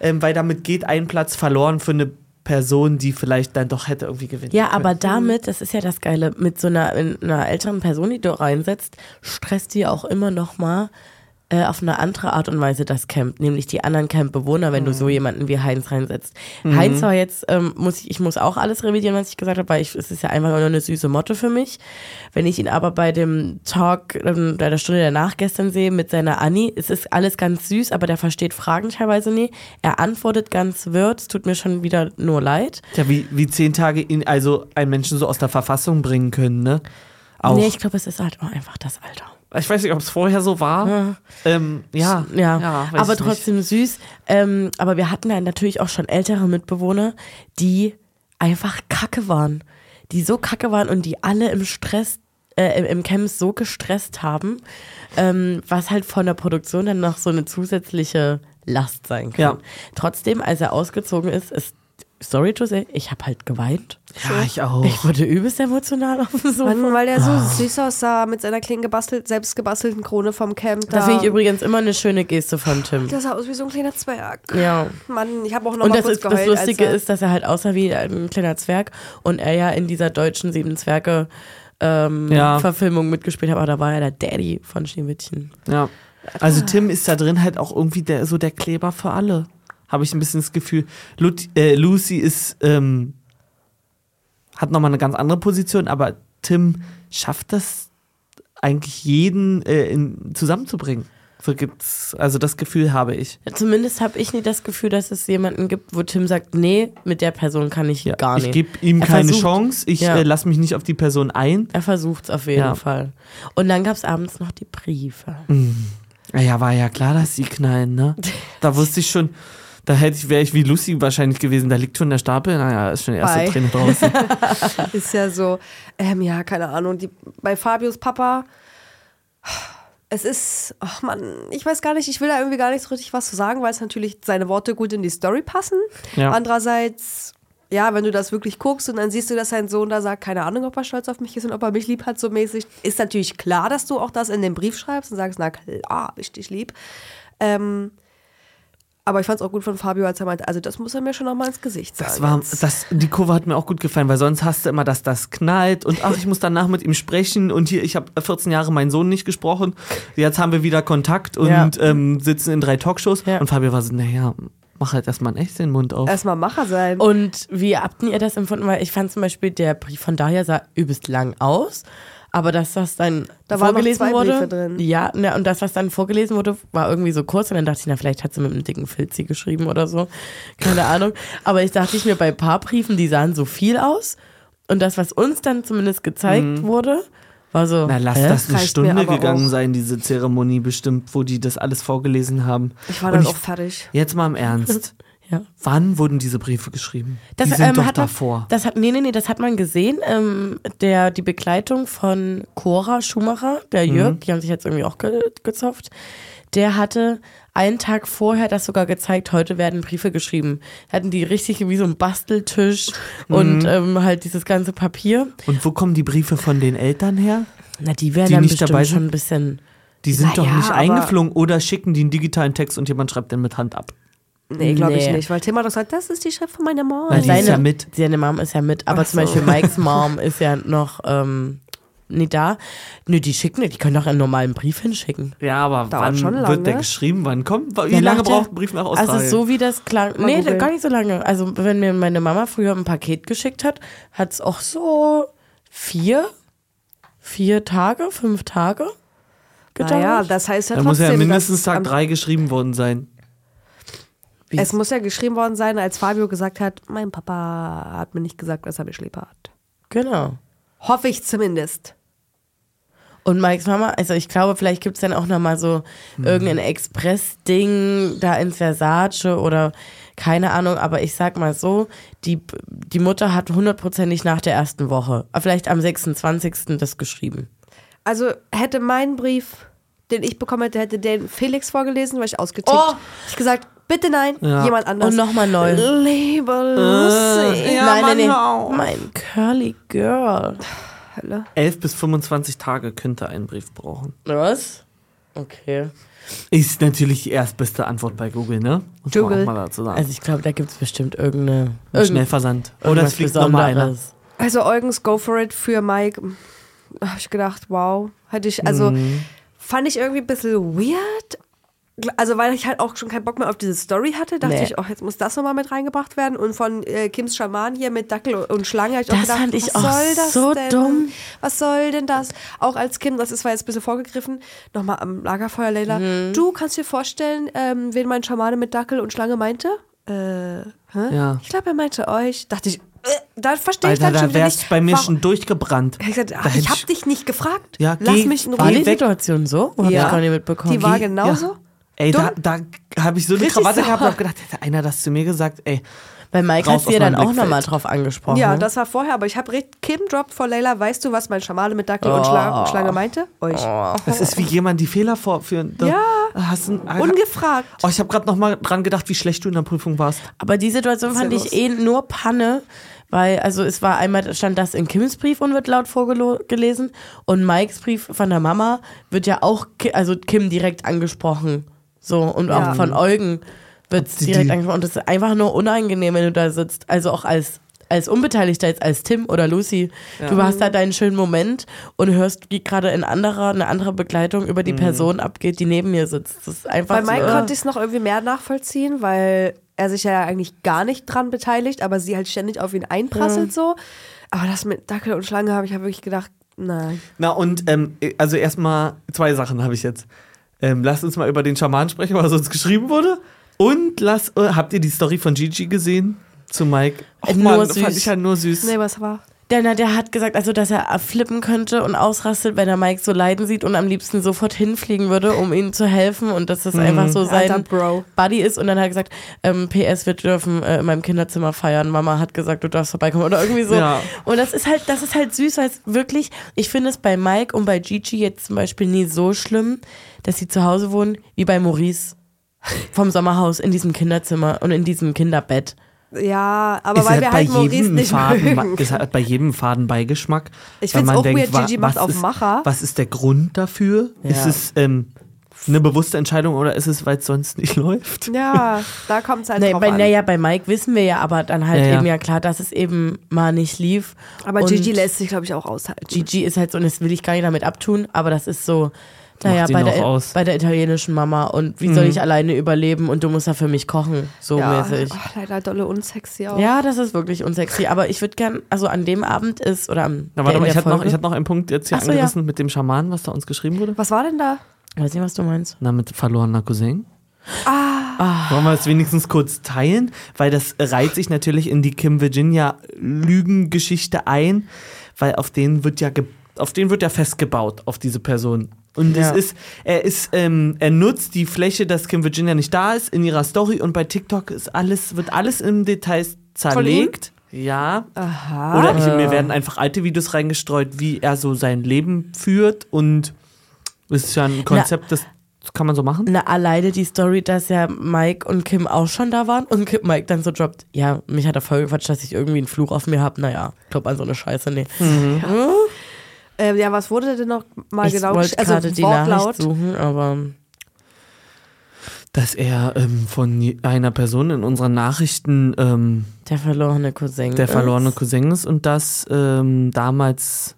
ähm, weil damit geht ein Platz verloren für eine Person, die vielleicht dann doch hätte irgendwie gewinnen Ja, können. aber damit, das ist ja das Geile, mit so einer, in einer älteren Person, die du reinsetzt, stresst die auch immer noch mal äh, auf eine andere Art und Weise das Camp, nämlich die anderen Campbewohner, wenn du so jemanden wie Heinz reinsetzt. Heinz war jetzt, ähm, muss ich, ich muss auch alles revidieren, was ich gesagt habe, weil ich, es ist ja einfach nur eine süße Motte für mich. Wenn ich ihn aber bei dem Talk ähm, bei der Stunde danach gestern sehe mit seiner Annie, es ist alles ganz süß, aber der versteht Fragen teilweise nie. Er antwortet ganz wirr, es tut mir schon wieder nur leid. Ja, wie, wie zehn Tage ihn, also einen Menschen so aus der Verfassung bringen können, ne? Auch. Nee, ich glaube, es ist halt auch einfach das Alter. Ich weiß nicht, ob es vorher so war. Ja. Ähm, ja, Ja, weiß aber ich nicht. trotzdem süß. Ähm, aber wir hatten dann natürlich auch schon ältere Mitbewohner, die einfach kacke waren. Die so kacke waren und die alle im Stress, äh, im- Camp so gestresst haben, ähm, was halt von der Produktion dann noch so eine zusätzliche Last sein kann. Ja. Trotzdem, als er ausgezogen ist, ist, sorry to say, ich habe halt geweint. Ja, ich auch. Ich wurde übelst emotional auf dem Sofa. Mann, weil der so süß aussah mit seiner kleinen gebastelt, selbst gebastelten Krone vom Camp. Da. das finde ich übrigens immer eine schöne Geste von Tim. Der sah aus wie so ein kleiner Zwerg. Ja. Mann, ich habe auch noch Und mal das, kurz ist, das geheult. Lustige als er, ist, dass er halt aussah wie ein kleiner Zwerg und er ja in dieser deutschen Sieben Zwerge ähm, Ja. Verfilmung mitgespielt hat, aber da war er der Daddy von Schneewittchen. Ja. Also Tim ist da drin halt auch irgendwie der, so der Kleber für alle. Habe ich ein bisschen das Gefühl. Lut, äh, Lucy ist, ähm, hat nochmal eine ganz andere Position, aber Tim schafft das eigentlich jeden äh, in, zusammenzubringen. So gibt's, also das Gefühl habe ich. Zumindest habe ich nie das Gefühl, dass es jemanden gibt, wo Tim sagt, nee, mit der Person kann ich Ja, gar nicht. ich gebe ihm Er keine versucht- Chance, ich Ja. äh, lasse mich nicht auf die Person ein. er versucht es auf jeden Ja. Fall. Und dann gab es abends noch die Briefe. Ja, war ja klar, dass sie knallen, ne? Da wusste ich schon, da hätte ich, wäre ich wie Lucy wahrscheinlich gewesen. Da liegt schon der Stapel, naja, ist schon die erste Bye. Träne draußen. ist ja so, ähm, ja, keine Ahnung. Die, bei Fabius Papa, es ist, ach Mann, ich weiß gar nicht, ich will da irgendwie gar nicht so richtig was zu sagen, weil es natürlich seine Worte gut in die Story passen. Ja. Andererseits, ja, wenn du das wirklich guckst und dann siehst du, dass sein Sohn da sagt, keine Ahnung, ob er stolz auf mich ist und ob er mich lieb hat, so mäßig, ist natürlich klar, dass du auch das in den Brief schreibst und sagst, na klar, ich dich lieb. Ähm, aber ich fand es auch gut von Fabio, als er meinte, also das muss er mir schon noch mal ins Gesicht sagen. Das war, das, die Kurve hat mir auch gut gefallen, weil sonst hast du immer, dass das knallt und ach, ich muss danach mit ihm sprechen und hier, ich habe 14 Jahre meinen Sohn nicht gesprochen. Jetzt haben wir wieder Kontakt und Ja. ähm, sitzen in drei Talkshows. Ja. Und Fabio war so, naja, mach halt erstmal echt den Mund auf. Erstmal Macher sein. Und wie habt ihr das empfunden? Weil ich fand zum Beispiel, der Brief von Dahlia sah übelst lang aus. Aber dass das dann Da waren noch vorgelesen zwei wurde, Briefe drin. ja, ne, und das, was dann vorgelesen wurde, war irgendwie so kurz. Und dann dachte ich, na, vielleicht hat sie mit einem dicken Filzi geschrieben oder so. Keine Ahnung. Aber ich dachte ich mir, bei ein paar Briefen, die sahen so viel aus. Und das, was uns dann zumindest gezeigt wurde, war so. Mhm. Na, lass hä? das eine Reicht Stunde gegangen auch. sein, diese Zeremonie bestimmt, wo die das alles vorgelesen haben. Ich war Und dann ich- auch fertig. Jetzt mal im Ernst. Ja. Wann wurden diese Briefe geschrieben? Das, die sind ähm, doch hat man, davor. Das hat, nee, nee, nee, das hat man gesehen. Ähm, der, die Begleitung von Cora Schumacher, der Mhm. Jörg, die haben sich jetzt irgendwie auch ge gezopft. Der hatte einen Tag vorher das sogar gezeigt, heute werden Briefe geschrieben. Hatten die richtig wie so ein Basteltisch und Mhm. ähm, halt dieses ganze Papier. Und wo kommen die Briefe von den Eltern her? Na, die werden Die dann nicht dabei sind? schon ein bisschen. Die sind doch Naja, nicht aber- eingeflogen oder schicken die einen digitalen Text und jemand schreibt den mit Hand ab. Nee, glaube ich Nee. nicht, weil Tim hat doch gesagt, das ist die Schrift von meiner Mom. Weil die ist ja mit. Seine Mom ist ja mit, aber Ach zum so. Beispiel Mikes Mom ist ja noch ähm, nie da. Nö, die schicken, die können doch einen normalen Brief hinschicken. Ja, aber Dauert wann schon lange. wird der geschrieben? Wann kommt? Wie Ja, lange braucht ein Brief nach Australien? Also so wie das klang. Mal nee, googeln. gar nicht so lange. Also wenn mir meine Mama früher ein Paket geschickt hat, hat es auch so vier, vier Tage, fünf Tage gedauert. naja, das heißt ja da trotzdem, muss ja mindestens Tag drei geschrieben worden sein. Wie- Es muss ja geschrieben worden sein, als Fabio gesagt hat, mein Papa hat mir nicht gesagt, dass er mich lieb hat. Genau. Hoffe ich zumindest. Und Mikes Mama, also ich glaube, vielleicht gibt es dann auch nochmal so irgendein Express-Ding da ins Versace oder keine Ahnung, aber ich sag mal so, die, die Mutter hat hundertprozentig nach der ersten Woche, vielleicht am 26. das geschrieben. Also hätte mein Brief, den ich bekommen hätte, hätte den Felix vorgelesen, weil ich ausgetickt. Oh! Ich gesagt, bitte nein, Ja. jemand anders. Und nochmal neu. Liebe Lucy. Ja, nein, Mann, nein, nein. Mein Curly Girl. Hölle. 11 bis 25 Tage könnte ein Brief brauchen. Was? Okay. Ist natürlich die erstbeste Antwort bei Google, ne? Muss Google. auch mal dazu sagen. Also ich glaube, da gibt es bestimmt irgendeine. Ein irgend- Schnellversand. Oder es fliegt nochmal einer. Also Eugens Go for it für Mike. Habe ich gedacht, wow. Hätte ich, also, Mhm. Fand ich irgendwie ein bisschen weird. Also, weil ich halt auch schon keinen Bock mehr auf diese Story hatte, dachte Nee. ich, oh, jetzt muss das nochmal mit reingebracht werden. Und von äh, Kims Schaman hier mit Dackel und Schlange, hab ich auch Das gedacht, fand ich was auch soll das so denn? dumm. Was soll denn das? Auch als Kim, das ist zwar jetzt ein bisschen vorgegriffen, nochmal am Lagerfeuer, Leila. Mhm. Du kannst dir vorstellen, ähm, wen mein Schamane mit Dackel und Schlange meinte? Äh, hä? Ja. Ich glaube, er meinte euch. Dachte ich, äh, da verstehe ich Alter, dann schon da wieder wär's nicht. bei mir warum- schon durchgebrannt. Ich, gesagt, ach, ich ich- hab dich nicht gefragt. Ja, Lass geh- mich in geh War die Ruhe. Situation so? Oder Ja. hab ich gar nicht mitbekommen? Die war genauso. Ey, da, Dumm. da habe ich so eine Richtig Krawatte gehabt und sauer. hab gedacht, hätte einer das zu mir gesagt, ey. Weil Mike hat aus dann auch nochmal drauf angesprochen. Ja, das war vorher, aber ich habe recht. Kim droppt vor Leila, weißt du, was mein Schamane mit Dackel und Oh. Schlange, meinte? Euch. Das ist wie jemand die Fehler vorführen. Da Ja. Hast du, Ungefragt. oh, ich habe gerade noch mal dran gedacht, wie schlecht du in der Prüfung warst. Aber die Situation fand ich eh nur Panne, weil, also es war einmal, stand das in Kims Brief und wird laut vorgelesen und Mikes Brief von der Mama wird ja auch, also Kim direkt angesprochen. So, und Ja. auch von Eugen wird die- direkt angesprochen. Und das ist einfach nur unangenehm, wenn du da sitzt. Also auch als als Unbeteiligter, jetzt als Tim oder Lucy, du hast da deinen schönen Moment und hörst, wie gerade ein anderer, eine andere Begleitung über die Person abgeht, die neben mir sitzt. Das ist einfach Bei Mike so, konnte ich es noch irgendwie mehr nachvollziehen, weil er sich ja eigentlich gar nicht dran beteiligt, aber sie halt ständig auf ihn einprasselt so. Aber das mit Dackel und Schlange habe ich ja wirklich gedacht, nein. Na und ähm, also erstmal zwei Sachen habe ich jetzt. Ähm, lasst uns mal über den Schaman sprechen, was uns geschrieben wurde. Und lass, äh, habt ihr die Story von Gigi gesehen zu Mike? Och, Äh, nur Mann, süß. fand ich ja nur süß. Nee, was war? Der, der hat gesagt, also dass er flippen könnte und ausrastet, wenn er Mike so leiden sieht und am liebsten sofort hinfliegen würde, um ihm zu helfen und dass das einfach so Alter sein Bro. Buddy ist. Und dann hat er gesagt, ähm, PS, wir dürfen äh, in meinem Kinderzimmer feiern. Mama hat gesagt, du darfst vorbeikommen oder irgendwie so. Ja. Und das ist halt, das ist halt süß, weil es wirklich, ich finde es bei Mike und bei Gigi jetzt zum Beispiel nie so schlimm, dass sie zu Hause wohnen, wie bei Maurice vom Sommerhaus in diesem Kinderzimmer und in diesem Kinderbett. Ja, aber Ist weil halt wir halt Maurice jedem nicht Faden, mögen. ist halt bei jedem Faden Beigeschmack. Ich find's man auch denkt, weird, Gigi macht auf ist, Macher. Was ist der Grund dafür? Ja. Ist es ähm, eine bewusste Entscheidung oder ist es, weil es sonst nicht läuft? Ja, da kommt es halt Nee, drauf bei, an. naja, bei Mike wissen wir ja aber dann halt Ja, ja. eben ja klar, dass es eben mal nicht lief. aber Gigi lässt sich, glaube ich, auch aushalten. Gigi ist halt so, und das will ich gar nicht damit abtun, aber das ist so, naja, bei der, aus. bei der italienischen Mama und wie soll ich alleine überleben und du musst ja für mich kochen, so ja. mäßig. Ach, leider dolle unsexy auch. Ja, das ist wirklich unsexy, aber ich würde gern, also an dem Abend ist, oder am Na, warte mal, ich hatte noch, ich hatte noch einen Punkt jetzt hier Ach so, ja. angerissen mit dem Schaman, was da uns geschrieben wurde. Was war denn da? Weiß nicht, was du meinst. Na, mit verlorener Cousin. Ah. Wollen wir es wenigstens kurz teilen? Weil das reiht sich natürlich in die Kim Virginia Lügengeschichte ein, weil auf den wird ja ge auf den wird ja festgebaut, auf diese Person. Und Ja. es ist, er ist, ähm, er nutzt die Fläche, dass Kim Virginia nicht da ist, in ihrer Story und bei TikTok ist alles, wird alles im Detail zerlegt. Ja. Aha. Oder ich, mir werden einfach alte Videos reingestreut, wie er so sein Leben führt und es ist ja ein Konzept, das kann man so machen. Na, alleine die Story, dass ja Mike und Kim auch schon da waren und Kim- Mike dann so droppt, ja, mich hat er voll gequatscht, dass ich irgendwie einen Fluch auf mir habe. Naja, glaub an so eine Scheiße, nee. Ähm, ja, was wurde denn noch mal ich genau wollte gesch- gerade die Wortlaut? Nachricht suchen, aber dass er ähm, von einer Person in unseren Nachrichten ähm, der verlorene Cousin der ist. verlorene Cousin ist und dass ähm, damals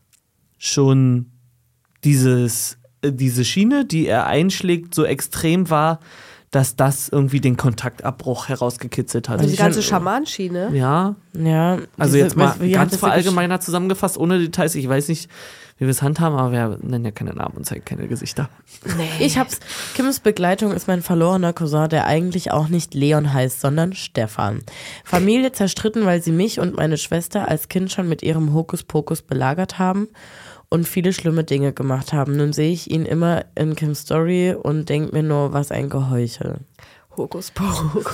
schon dieses, äh, diese Schiene, die er einschlägt, so extrem war, dass das irgendwie den Kontaktabbruch herausgekitzelt hat. Also die ganze Schamanschiene. ja, Ja, also diese- jetzt mal ganz verallgemeiner zusammengefasst, ohne Details. Ich weiß nicht, wie wir es handhaben, aber wir nennen ja keine Namen und zeigen keine Gesichter. Ich hab's. Kims Begleitung ist mein verlorener Cousin, der eigentlich auch nicht Leon heißt, sondern Stefan. Familie zerstritten, weil sie mich und meine Schwester als Kind schon mit ihrem Hokuspokus belagert haben und viele schlimme Dinge gemacht haben. Nun sehe ich ihn immer in Kims Story und denke mir nur, was ein Geheuchel. Hokus Pokus.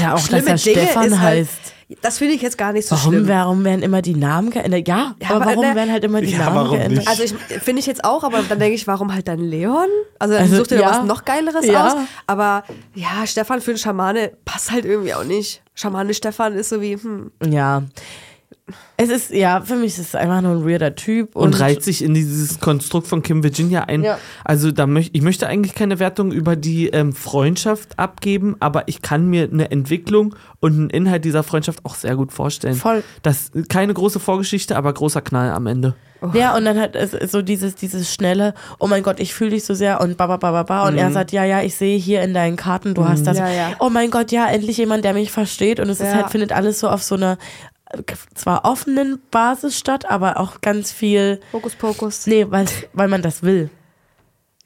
Ja, auch Schlimme dass er Dinge Stefan ist halt- heißt. Das finde ich jetzt gar nicht so Warum, schlimm. warum werden immer die Namen geändert? Ja, Ja, aber aber, warum ne, werden halt immer die ja, Namen geändert? nicht? Also ich finde ich jetzt auch, aber dann denke ich, warum halt dann Leon? Also dann Also, sucht ihr ja. was noch Geileres Ja. aus. Aber ja, Stefan für einen Schamane passt halt irgendwie auch nicht. Schamane Stefan ist so wie, hm. Ja. Es ist, ja, für mich ist es einfach nur ein weirder Typ. Und, und reiht sich in dieses Konstrukt von Kim Virginia ein. Ja. Also da möcht, ich möchte eigentlich keine Wertung über die ähm, Freundschaft abgeben, aber ich kann mir eine Entwicklung und einen Inhalt dieser Freundschaft auch sehr gut vorstellen. Voll. Das keine große Vorgeschichte, aber großer Knall am Ende. Ja, und dann hat es so dieses, dieses schnelle, oh mein Gott, ich fühle dich so sehr und ba, ba, ba, ba, ba. Und Mhm. er sagt, ja, ja, ich sehe hier in deinen Karten, du hast das. Ja, ja. Oh mein Gott, ja, endlich jemand, der mich versteht. Und es ist Ja. halt, findet alles so auf so einer zwar offenen Basis statt, aber auch ganz viel, Hokus Pokus. nee, weil, weil man das will.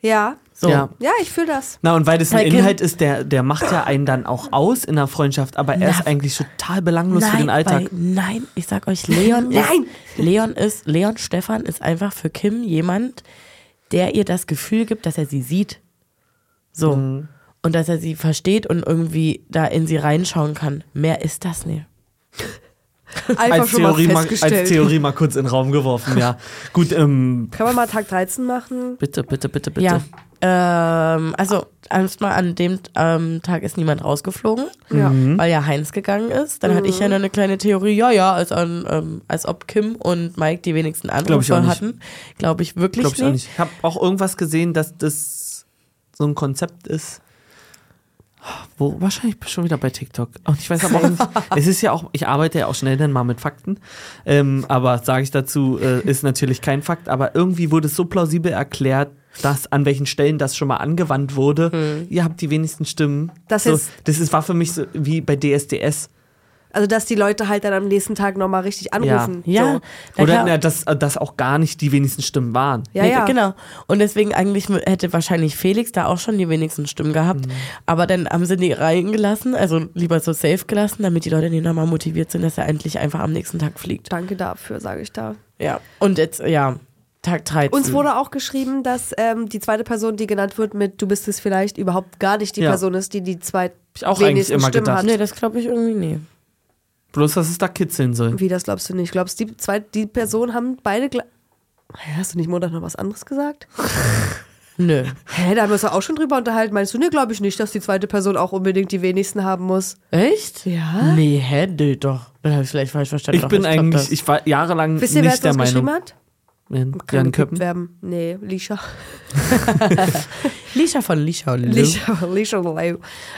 Ja. So. Ja. Ja, ich fühle das. Na, und weil das ein Inhalt ist, der, der macht ja einen dann auch aus in der Freundschaft, aber er Na, ist eigentlich total belanglos für den Alltag. Weil, nein, ich sag euch, Leon Nein! ist, Leon ist, Leon Stefan ist einfach für Kim jemand, der ihr das Gefühl gibt, dass er sie sieht. So. Mhm. Und dass er sie versteht und irgendwie da in sie reinschauen kann. Mehr ist das nicht. Einfach als, Theorie mal, festgestellt. als Theorie mal kurz in den Raum geworfen, ja. Gut, ähm, Kann man mal Tag 13 machen? bitte, bitte, bitte, bitte. Ja. Ähm, also erstmal an dem ähm, Tag ist niemand rausgeflogen, Ja. Mhm. weil ja Heinz gegangen ist. Dann hatte ich ja noch eine kleine Theorie, ja, ja, als, an, ähm, als ob Kim und Mike die wenigsten Glaub auch Anrufe hatten. Glaube ich wirklich Glaube ich auch nicht. nicht. Ich habe auch irgendwas gesehen, dass das so ein Konzept ist. Wo, wahrscheinlich schon wieder bei TikTok. Und ich weiß aber auch nicht. Es ist ja auch, ich arbeite ja auch schnell dann mal mit Fakten. Ähm, aber sage ich dazu, äh, ist natürlich kein Fakt. Aber irgendwie wurde es so plausibel erklärt, dass an welchen Stellen das schon mal angewandt wurde. Ihr habt die wenigsten Stimmen. Das so, ist- das ist, war für mich so wie bei DSDS. Also, dass die Leute halt dann am nächsten Tag nochmal richtig anrufen. Ja, So. Oder na, dass, dass auch gar nicht die wenigsten Stimmen waren. Ja, nee, ja. Genau. Und deswegen eigentlich hätte wahrscheinlich Felix da auch schon die wenigsten Stimmen gehabt. Mhm. Aber dann haben sie die reingelassen, also lieber so safe gelassen, damit die Leute nicht nochmal motiviert sind, dass er endlich einfach am nächsten Tag fliegt. Danke dafür, sage ich da. Ja. Und jetzt, ja, Tag 13. Uns wurde auch geschrieben, dass ähm, die zweite Person, die genannt wird mit Du bist es vielleicht, überhaupt gar nicht die Ja. Person ist, die die zwei ich auch eigentlich wenigsten immer Stimmen gedacht. hat. Nee, das glaube ich irgendwie nie. Bloß, dass es da kitzeln soll. Wie, das glaubst du nicht? Glaubst du, die, zwei, die Personen haben beide Hast du nicht Montag noch was anderes gesagt? Nö. Hä, da haben wir uns auch schon drüber unterhalten. Meinst du, nee, glaube ich nicht, dass die zweite Person auch unbedingt die wenigsten haben muss. Echt? Ja? Nee, hä? Nee, doch. Dann habe ich vielleicht falsch verstanden. Ich Doch, bin glaub eigentlich, ich war jahrelang Wisst ihr, wer nicht es der uns geschrieben Meinung. hat? Jan, Köppen. werden. Nee, Lisha. Lisha von Lisha und. Lisha, Lisha Leu.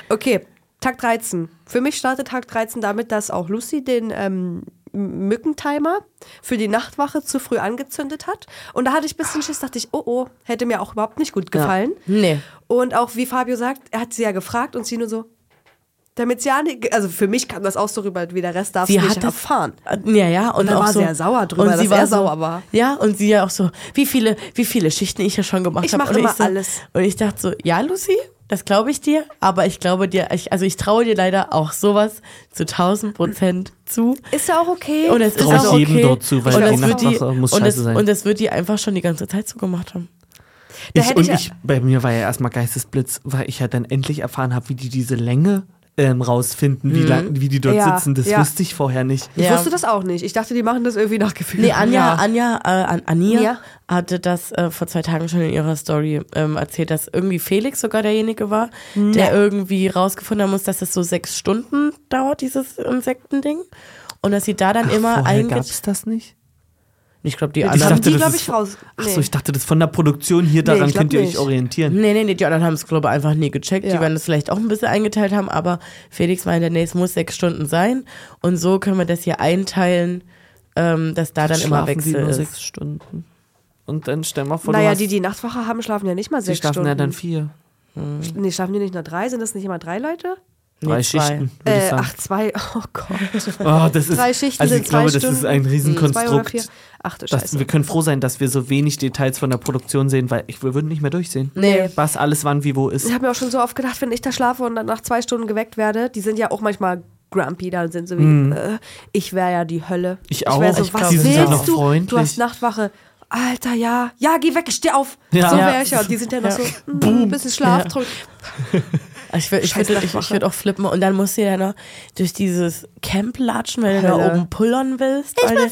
Okay, Tag 13. Für mich startet Tag 13 damit, dass auch Lucy den ähm, Mückentimer für die Nachtwache zu früh angezündet hat. Und da hatte ich ein bisschen Schiss, dachte ich, oh oh, hätte mir auch überhaupt nicht gut gefallen. Nee. Und auch wie Fabio sagt, er hat sie ja gefragt und sie nur so, damit sie ja nicht, also für mich kam das auch so rüber, wie der Rest darf Sie nicht erfahren. Ja, ja. Und, da auch war so, sie ja sauer drüber, und dass sie war er so, sauer war. Ja, und sie ja auch so, wie viele, wie viele Schichten ich ja schon gemacht Ich habe. mach Und immer so, alles. Und ich dachte so, ja, Lucy, das glaube ich dir, aber ich glaube dir, ich, also ich traue dir leider auch sowas zu 1000 Prozent zu. Ist ja auch okay. Und es ist auch okay. jedem dort zu, weil und das wird die, muss und, scheiße das, sein. und das wird die einfach schon die ganze Zeit so gemacht haben. Da Ich, hätte und ich, bei mir war ja erstmal Geistesblitz, weil ich ja dann endlich erfahren habe, wie die diese Länge ähm, rausfinden, wie, lang, wie die dort Mhm. Ja, sitzen. Das ja. wusste ich vorher nicht. ich Ja. wusste das auch nicht. Ich dachte, die machen das irgendwie nach Gefühl. Nee, Anja, Ja. Anja, äh, An- Ania Ja. hatte das äh, vor zwei Tagen schon in ihrer Story ähm, erzählt, dass irgendwie Felix sogar derjenige war, der irgendwie rausgefunden haben muss, dass es so sechs Stunden dauert, dieses Insektending. Und dass sie da dann immer Vorher einge... gab's das nicht? Ich glaube, die Die Ich anderen... haben die, glaube ich, raus. Ach Nee. so, ich dachte, das von der Produktion hier, daran glaub könnt ihr euch nicht. orientieren. Nee, nee, nee, die anderen haben es, glaube ich, einfach nie gecheckt. Die Ja. werden es vielleicht auch ein bisschen eingeteilt haben, aber Felix meinte, nee, es muss sechs Stunden sein. Und so können wir das hier einteilen, ähm, dass da dann immer Schlafen die Wechsel nur ist. sechs Stunden. Und dann stell mal vor, Naja, hast, die, die Nachtwache haben, schlafen ja nicht mal die sechs schlafen Stunden. ja dann vier. Nee, schlafen die nicht nur drei? Sind das nicht immer drei Leute? Nee, Drei zwei. Schichten, ich Äh, ach, zwei. Oh Gott. Oh, das ist, Drei Schichten also ich sind zwei glaube, das Stunden. ist ein Hm, Riesenkonstrukt. Ach du Das, Scheiße. wir können froh sein, dass wir so wenig Details von der Produktion sehen, weil ich, wir würden nicht mehr durchsehen. Nee. Was alles wann wie wo ist. Ich habe mir auch schon so oft gedacht, wenn ich da schlafe und dann nach zwei Stunden geweckt werde, die sind ja auch manchmal grumpy, dann sind sie wie, äh, ich wäre ja die Hölle. Ich auch. so, Ich was glaub, willst ja du? freundlich. Du hast Nachtwache. Alter, ja. Ja, geh weg, ich steh auf. Ja. So Ja. wäre ich ja. Und die sind ja noch Ja. so, mm, ein bisschen Schlaftrunk. Ich würde ich würd, ich, ich Nachtwache. würd auch flippen und dann musst du ja noch durch dieses Camp latschen, weil du da Hölle. oben pullern willst. Ich will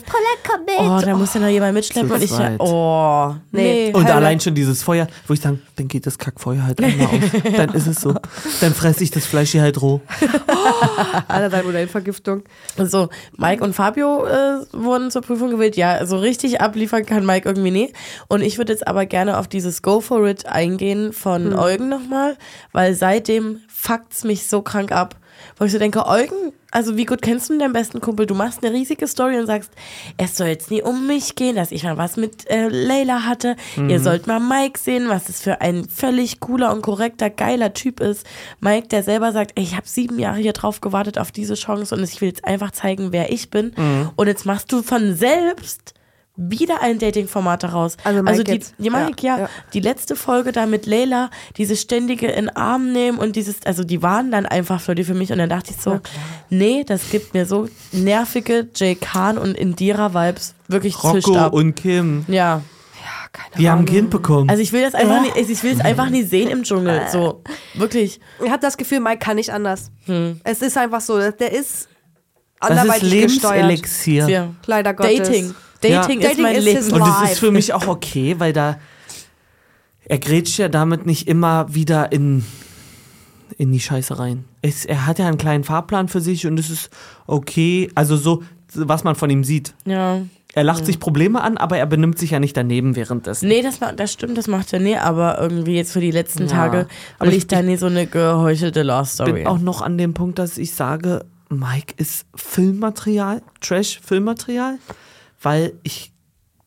Oh, da muss ja noch jemand mitschleppen Zu und ich ja, zweit. oh, nee. Nee. Und Hölle. allein schon dieses Feuer, wo ich sage, dann geht das Kackfeuer halt einmal auf. Dann ist es so. Dann fresse ich das Fleisch hier halt roh. Allerlei Modellvergiftung. So, Mike und Fabio äh, wurden zur Prüfung gewählt. Ja, so richtig abliefern kann Mike irgendwie nie. Und ich würde jetzt aber gerne auf dieses Go for it eingehen von Eugen nochmal, weil seitdem fuckt's mich so krank ab. Wo ich so denke, Eugen, also wie gut kennst du deinen besten Kumpel? Du machst eine riesige Story und sagst, es soll jetzt nie um mich gehen, dass ich mal was mit äh, Layla hatte. Ihr sollt mal Mike sehen, was das für ein völlig cooler und korrekter, geiler Typ ist. Mike, der selber sagt, ey, ich habe sieben Jahre hier drauf gewartet auf diese Chance und ich will jetzt einfach zeigen, wer ich bin. Und jetzt machst du von selbst wieder ein Dating-Format daraus. Also Mike die, die Mike, ja, Ja, ja. die letzte Folge da mit Leila, dieses ständige in Arm nehmen und dieses, also die waren dann einfach Flirty für mich und dann dachte ich so, nee, das gibt mir so nervige Jay Khan und Indira-Vibes, wirklich Rocco ab. und Kim, ja, Ja, keine die haben ein Ahnung. Kind bekommen. also ich will das einfach nicht, ich will es einfach nie sehen im Dschungel, so, wirklich. Ich habe das Gefühl, Mike kann nicht anders. Es ist einfach so, der ist das ist anderweitig gesteuert. Lebenselixier. Ja. Leider Gottes. Dating. Ja. Dating ist Dating mein ist Leben. Und das ist für mich auch okay, weil da er grätscht ja damit nicht immer wieder in in die Scheiße rein. Es, er hat ja einen kleinen Fahrplan für sich und es ist okay, also so was man von ihm sieht. Ja. Er lacht sich Probleme an, aber er benimmt sich ja nicht daneben währenddessen. Nee, das, das stimmt, das macht er nie, aber irgendwie jetzt für die letzten Ja. Tage Aber ich- ich da nie so eine geheuchelte Love Story. bin auch noch an dem Punkt, dass ich sage, Mike ist Filmmaterial, Trash-Filmmaterial, weil ich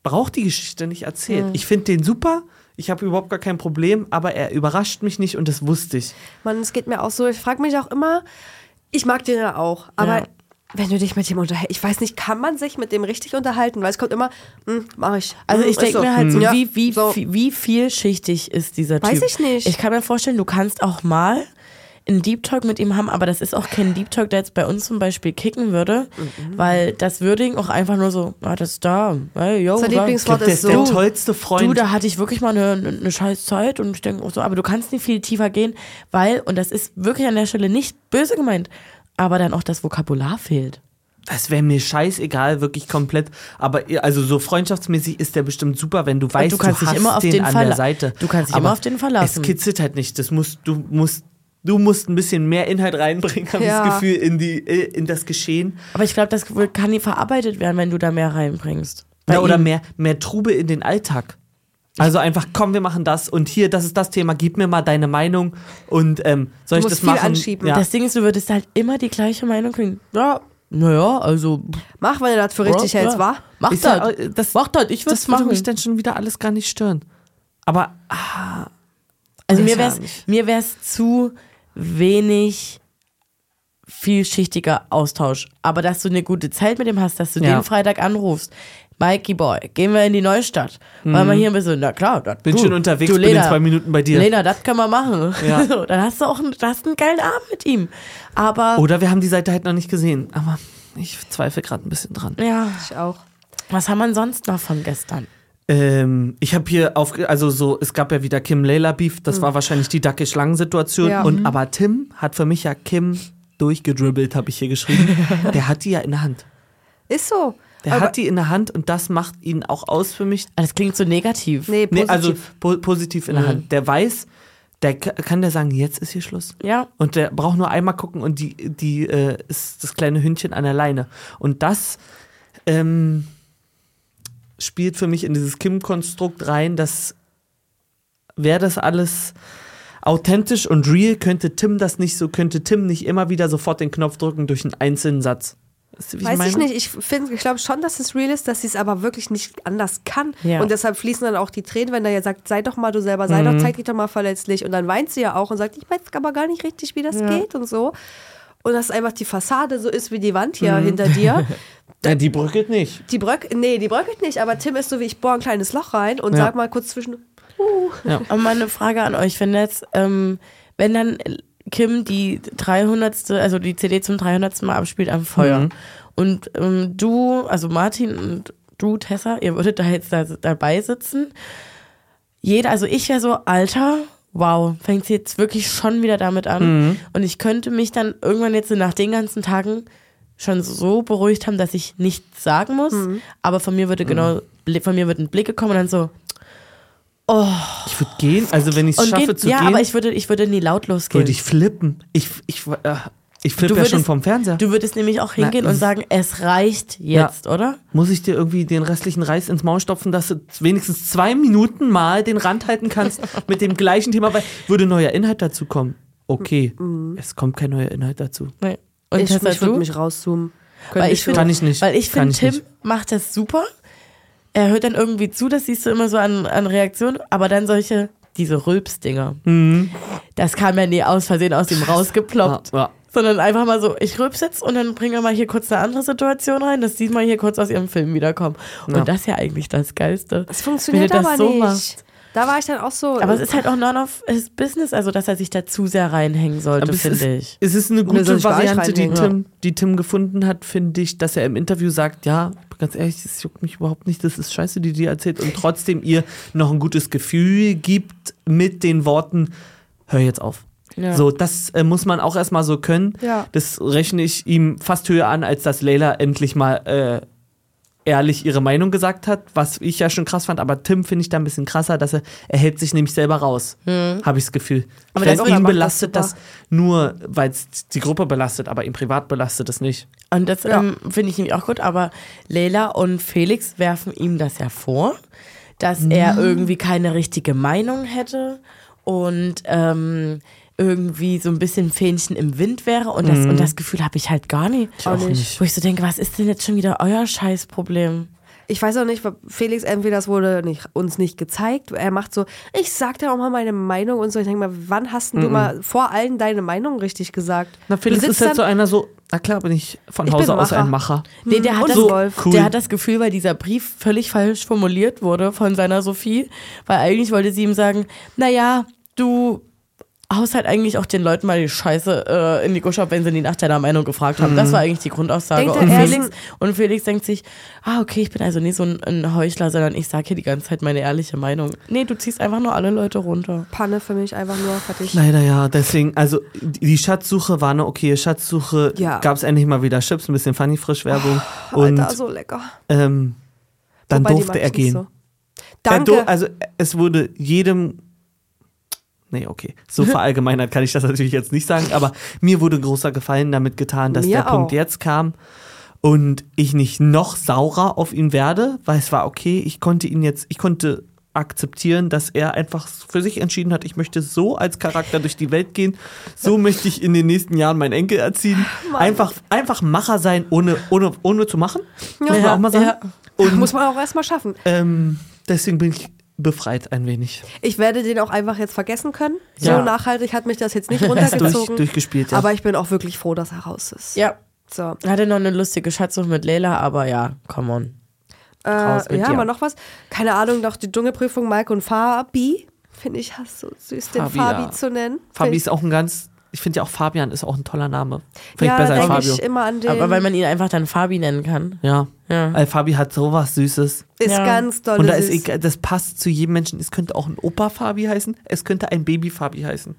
brauche die Geschichte nicht erzählen. Ich finde den super, ich habe überhaupt gar kein Problem, aber er überrascht mich nicht und das wusste ich. Mann, es geht mir auch so. Ich frage mich auch immer, ich mag den ja auch, aber Ja. wenn du dich mit ihm unterhältst, ich weiß nicht, kann man sich mit dem richtig unterhalten? Weil es kommt immer, hm, mach ich. Also Hm, ich denke so. mir halt so, Ja, wie, wie, so. wie, wie vielschichtig ist dieser Typ? Weiß ich nicht. Ich kann mir vorstellen, du kannst auch mal einen Deep Talk mit ihm haben, aber das ist auch kein Deep Talk, der jetzt bei uns zum Beispiel kicken würde, Mhm. weil das würde ihn auch einfach nur so, ah, das ist da, hey, yo, Sein da. Lieblingswort Der ist so. der tollste Freund. Du, da hatte ich wirklich mal eine, eine scheiß Zeit und ich denke auch so, aber du kannst nicht viel tiefer gehen, weil, und das ist wirklich an der Stelle nicht böse gemeint, aber dann auch das Vokabular fehlt. das wäre mir scheißegal, wirklich komplett. Aber also so freundschaftsmäßig ist der bestimmt super, wenn du weißt, du kannst dich hast immer auf den, den an Verla- der Seite. du kannst dich Aber immer auf den verlassen. Es kitzelt halt nicht. Das musst du musst du musst ein bisschen mehr Inhalt reinbringen, habe ich Ja. das Gefühl in die äh, in das Geschehen. Aber ich glaube, das kann nie verarbeitet werden, wenn du da mehr reinbringst. Ja, oder ihm. mehr mehr Trube in den Alltag. Also einfach, komm, wir machen das und hier, das ist das Thema, gib mir mal deine Meinung und ähm, soll Du ich das viel machen? anschieben. Ja. Das Ding ist, du würdest halt immer die gleiche Meinung kriegen. Ja, naja, also. Mach, wenn du das für richtig ja, hältst, wa? Mach das. ja, äh, das- Mach das, ich würde es das würde machen. mich dann schon wieder alles gar nicht stören. Aber Also Weiß mir wär's, nicht. mir wär's zu wenig vielschichtiger Austausch. Aber dass du eine gute Zeit mit ihm hast, dass du Ja. den Freitag anrufst. Mikey Boy, gehen wir in die Neustadt. Weil wir hier ein bisschen, na klar, das, Mhm. Bin du, schon unterwegs, du, bin in Lena, zwei Minuten bei dir. Lena, das können wir machen. Ja. So, dann hast du auch einen, hast einen geilen Abend mit ihm. Aber, Oder wir haben die Seite halt noch nicht gesehen. Aber ich zweifle gerade ein bisschen dran. ja, Ich auch. was haben wir sonst noch von gestern? Ähm, ich habe hier auf, also so, es gab ja wieder Kim Layla Beef. Das war wahrscheinlich die dacke Schlangen-Situation. Ja. Und aber Tim hat für mich ja Kim durchgedribbelt, habe ich hier geschrieben. Der hat die ja in der Hand. Ist so. Der Aber- hat die in der Hand und das macht ihn auch aus für mich. Das klingt so negativ. Nee, Nee, positiv. also po positiv in der Hand. Der weiß, der ka- kann der sagen, jetzt ist hier Schluss. Ja. Und der braucht nur einmal gucken und die, die äh, ist das kleine Hündchen an der Leine. Und das ähm, spielt für mich in dieses Kim-Konstrukt rein, dass wäre das alles authentisch und real, könnte Tim das nicht so, könnte Tim nicht immer wieder sofort den Knopf drücken durch einen einzelnen Satz. Wie Weiß ich meine? nicht. Ich finde, ich glaube schon, dass es real ist, dass sie es aber wirklich nicht anders kann. Ja. Und deshalb fließen dann auch die Tränen, wenn er ja sagt, sei doch mal du selber, sei Mhm. doch, zeig dich doch mal verletzlich. Und dann weint sie ja auch und sagt, ich weiß aber gar nicht richtig, wie das geht und so. Und dass einfach die Fassade so ist wie die Wand hier Mhm. hinter dir. Ja, die bröckelt nicht. Die bröckelt, nee, die bröckelt nicht, aber Tim ist so wie ich bohr ein kleines Loch rein und Ja. sag mal kurz zwischen. Uh, Und mal eine Frage an euch, wenn jetzt, ähm, wenn dann Kim die 300. also die CD zum 300. Mal abspielt am Feuer Mhm. und ähm, du, also Martin und du, Tessa, ihr würdet da jetzt da, dabei sitzen. Jeder, also ich wäre so, Alter, wow, fängt sie jetzt wirklich schon wieder damit an. Und ich könnte mich dann irgendwann jetzt so nach den ganzen Tagen schon so beruhigt haben, dass ich nichts sagen muss. Aber von mir würde genau, von mir wird ein Blick kommen und dann so, Ich würde gehen, also wenn ich es schaffe geht, zu ja, gehen, aber ich würde, ich würde nie lautlos gehen. würde ich flippen. Ich, ich, äh, ich flippe Du ja schon würdest- vom Fernseher. Du würdest nämlich auch hingehen Na, und sagen, es reicht jetzt, oder? Muss ich dir irgendwie den restlichen Reis ins Maul stopfen, dass du wenigstens zwei Minuten mal den Rand halten kannst mit dem gleichen Thema, weil würde neuer Inhalt dazu kommen. Okay, es kommt kein neuer Inhalt dazu. Nee. Und ich ich würde mich rauszoomen. Weil Könnte ich so. finde, Kann ich nicht. Weil ich finde, ich Tim nicht. macht das super. Er hört dann irgendwie zu, das siehst du immer so an, an Reaktionen, aber dann solche, diese Rülps-Dinger. Mhm. Das kam ja nie aus Versehen aus ihm rausgeploppt. Ja, ja. Sondern einfach mal so, ich rülps jetzt und dann bringen wir mal hier kurz eine andere Situation rein, dass die mal hier kurz aus ihrem Film wiederkommen. Und Ja. das ist ja eigentlich das Geilste. Das funktioniert Wenn das aber so nicht. machst. Da war ich dann auch so. Aber es ist halt auch none of his business, also dass er sich da zu sehr reinhängen sollte, finde ich. es ist eine gute Variante, die. Tim, die Tim gefunden hat, finde ich, dass er im Interview sagt, ja, ganz ehrlich, das juckt mich überhaupt nicht, das ist scheiße, die dir erzählt und trotzdem ihr noch ein gutes Gefühl gibt mit den Worten, hör jetzt auf. Ja. So, das äh, muss man auch erstmal so können. Ja. Das rechne ich ihm fast höher an, als dass Leila endlich mal äh, ehrlich ihre Meinung gesagt hat, was ich ja schon krass fand. Aber Tim finde ich da ein bisschen krasser, dass er, er hält sich nämlich selber raus, habe ich das Gefühl. Hm. Aber Weil das- ihn das belastet super. das, nur, weil es die Gruppe belastet, aber ihn privat belastet es nicht. Und das Ja. ähm, finde ich nämlich auch gut, aber Leila und Felix werfen ihm das ja vor, dass er irgendwie keine richtige Meinung hätte und ähm, irgendwie so ein bisschen Fähnchen im Wind wäre und das, und das Gefühl habe ich halt gar nicht. auch nicht. Wo ich so denke, was ist denn jetzt schon wieder euer Scheißproblem? Ich weiß auch nicht, weil Felix entweder das wurde nicht, uns nicht gezeigt. Er macht so, ich sag dir auch mal meine Meinung und so. Ich denke mal, wann hast denn du mal vor allen deine Meinung richtig gesagt? Na, Felix ist halt so einer so, na klar bin ich von Ich Hause aus Macher. ein Macher. Nee, der hat, Und das, so. Cool. der hat das Gefühl, weil dieser Brief völlig falsch formuliert wurde von seiner Sophie, weil eigentlich wollte sie ihm sagen, naja, du haust halt eigentlich auch den Leuten mal die Scheiße äh, in die Gusche ab, wenn sie die nach deiner Meinung gefragt haben. Das war eigentlich die Grundaussage. Und Felix, und Felix denkt sich, ah, okay, ich bin also nicht so ein, ein Heuchler, sondern ich sage hier die ganze Zeit meine ehrliche Meinung. Nee, du ziehst einfach nur alle Leute runter. Panne für mich einfach nur fertig. Leider ja, deswegen, also die Schatzsuche war eine okaye Schatzsuche. Ja. Gab es endlich mal wieder Chips, ein bisschen Funny Frisch-Werbung. und Alter, so lecker. ähm, dann Wobei, durfte er gehen. So. Danke. also es wurde jedem. Nee, okay. So verallgemeinert kann ich das natürlich jetzt nicht sagen, aber mir wurde großer Gefallen damit getan, dass Mir der Punkt auch. jetzt kam und ich nicht noch saurer auf ihn werde, weil es war okay, ich konnte ihn jetzt, ich konnte akzeptieren, dass er einfach für sich entschieden hat, ich möchte so als Charakter durch die Welt gehen, so möchte ich in den nächsten Jahren meinen Enkel erziehen. Einfach, einfach Macher sein, ohne, ohne, ohne zu machen. Muss man auch mal sagen. ja. Und Muss man auch erstmal schaffen. ähm, deswegen bin ich befreit ein wenig. Ich werde den auch einfach jetzt vergessen können. Ja. So nachhaltig hat mich das jetzt nicht Er ist durch, runtergezogen. durchgespielt, ja. Aber ich bin auch wirklich froh, dass er raus ist. Ja. So. Hatte noch eine lustige Schatzsuche mit Leila, aber ja, come on. Raus Äh, mit ja, dir. mal noch was. Keine Ahnung, doch die Dschungelprüfung Mike und Fabi. Finde ich hast so süß, den Fabi, Fabi ja. zu nennen. Fabi ist auch ein ganz, ich finde ja auch Fabian ist auch ein toller Name. Finde ja, ich besser als denke Fabio. ich immer an den. Aber weil man ihn einfach dann Fabi nennen kann. Ja. Ja. Weil Fabi hat sowas Süßes. ist Ja. ganz doll Und da ist süß. egal, das passt zu jedem Menschen. Es könnte auch ein Opa Fabi heißen, es könnte ein Baby Fabi heißen.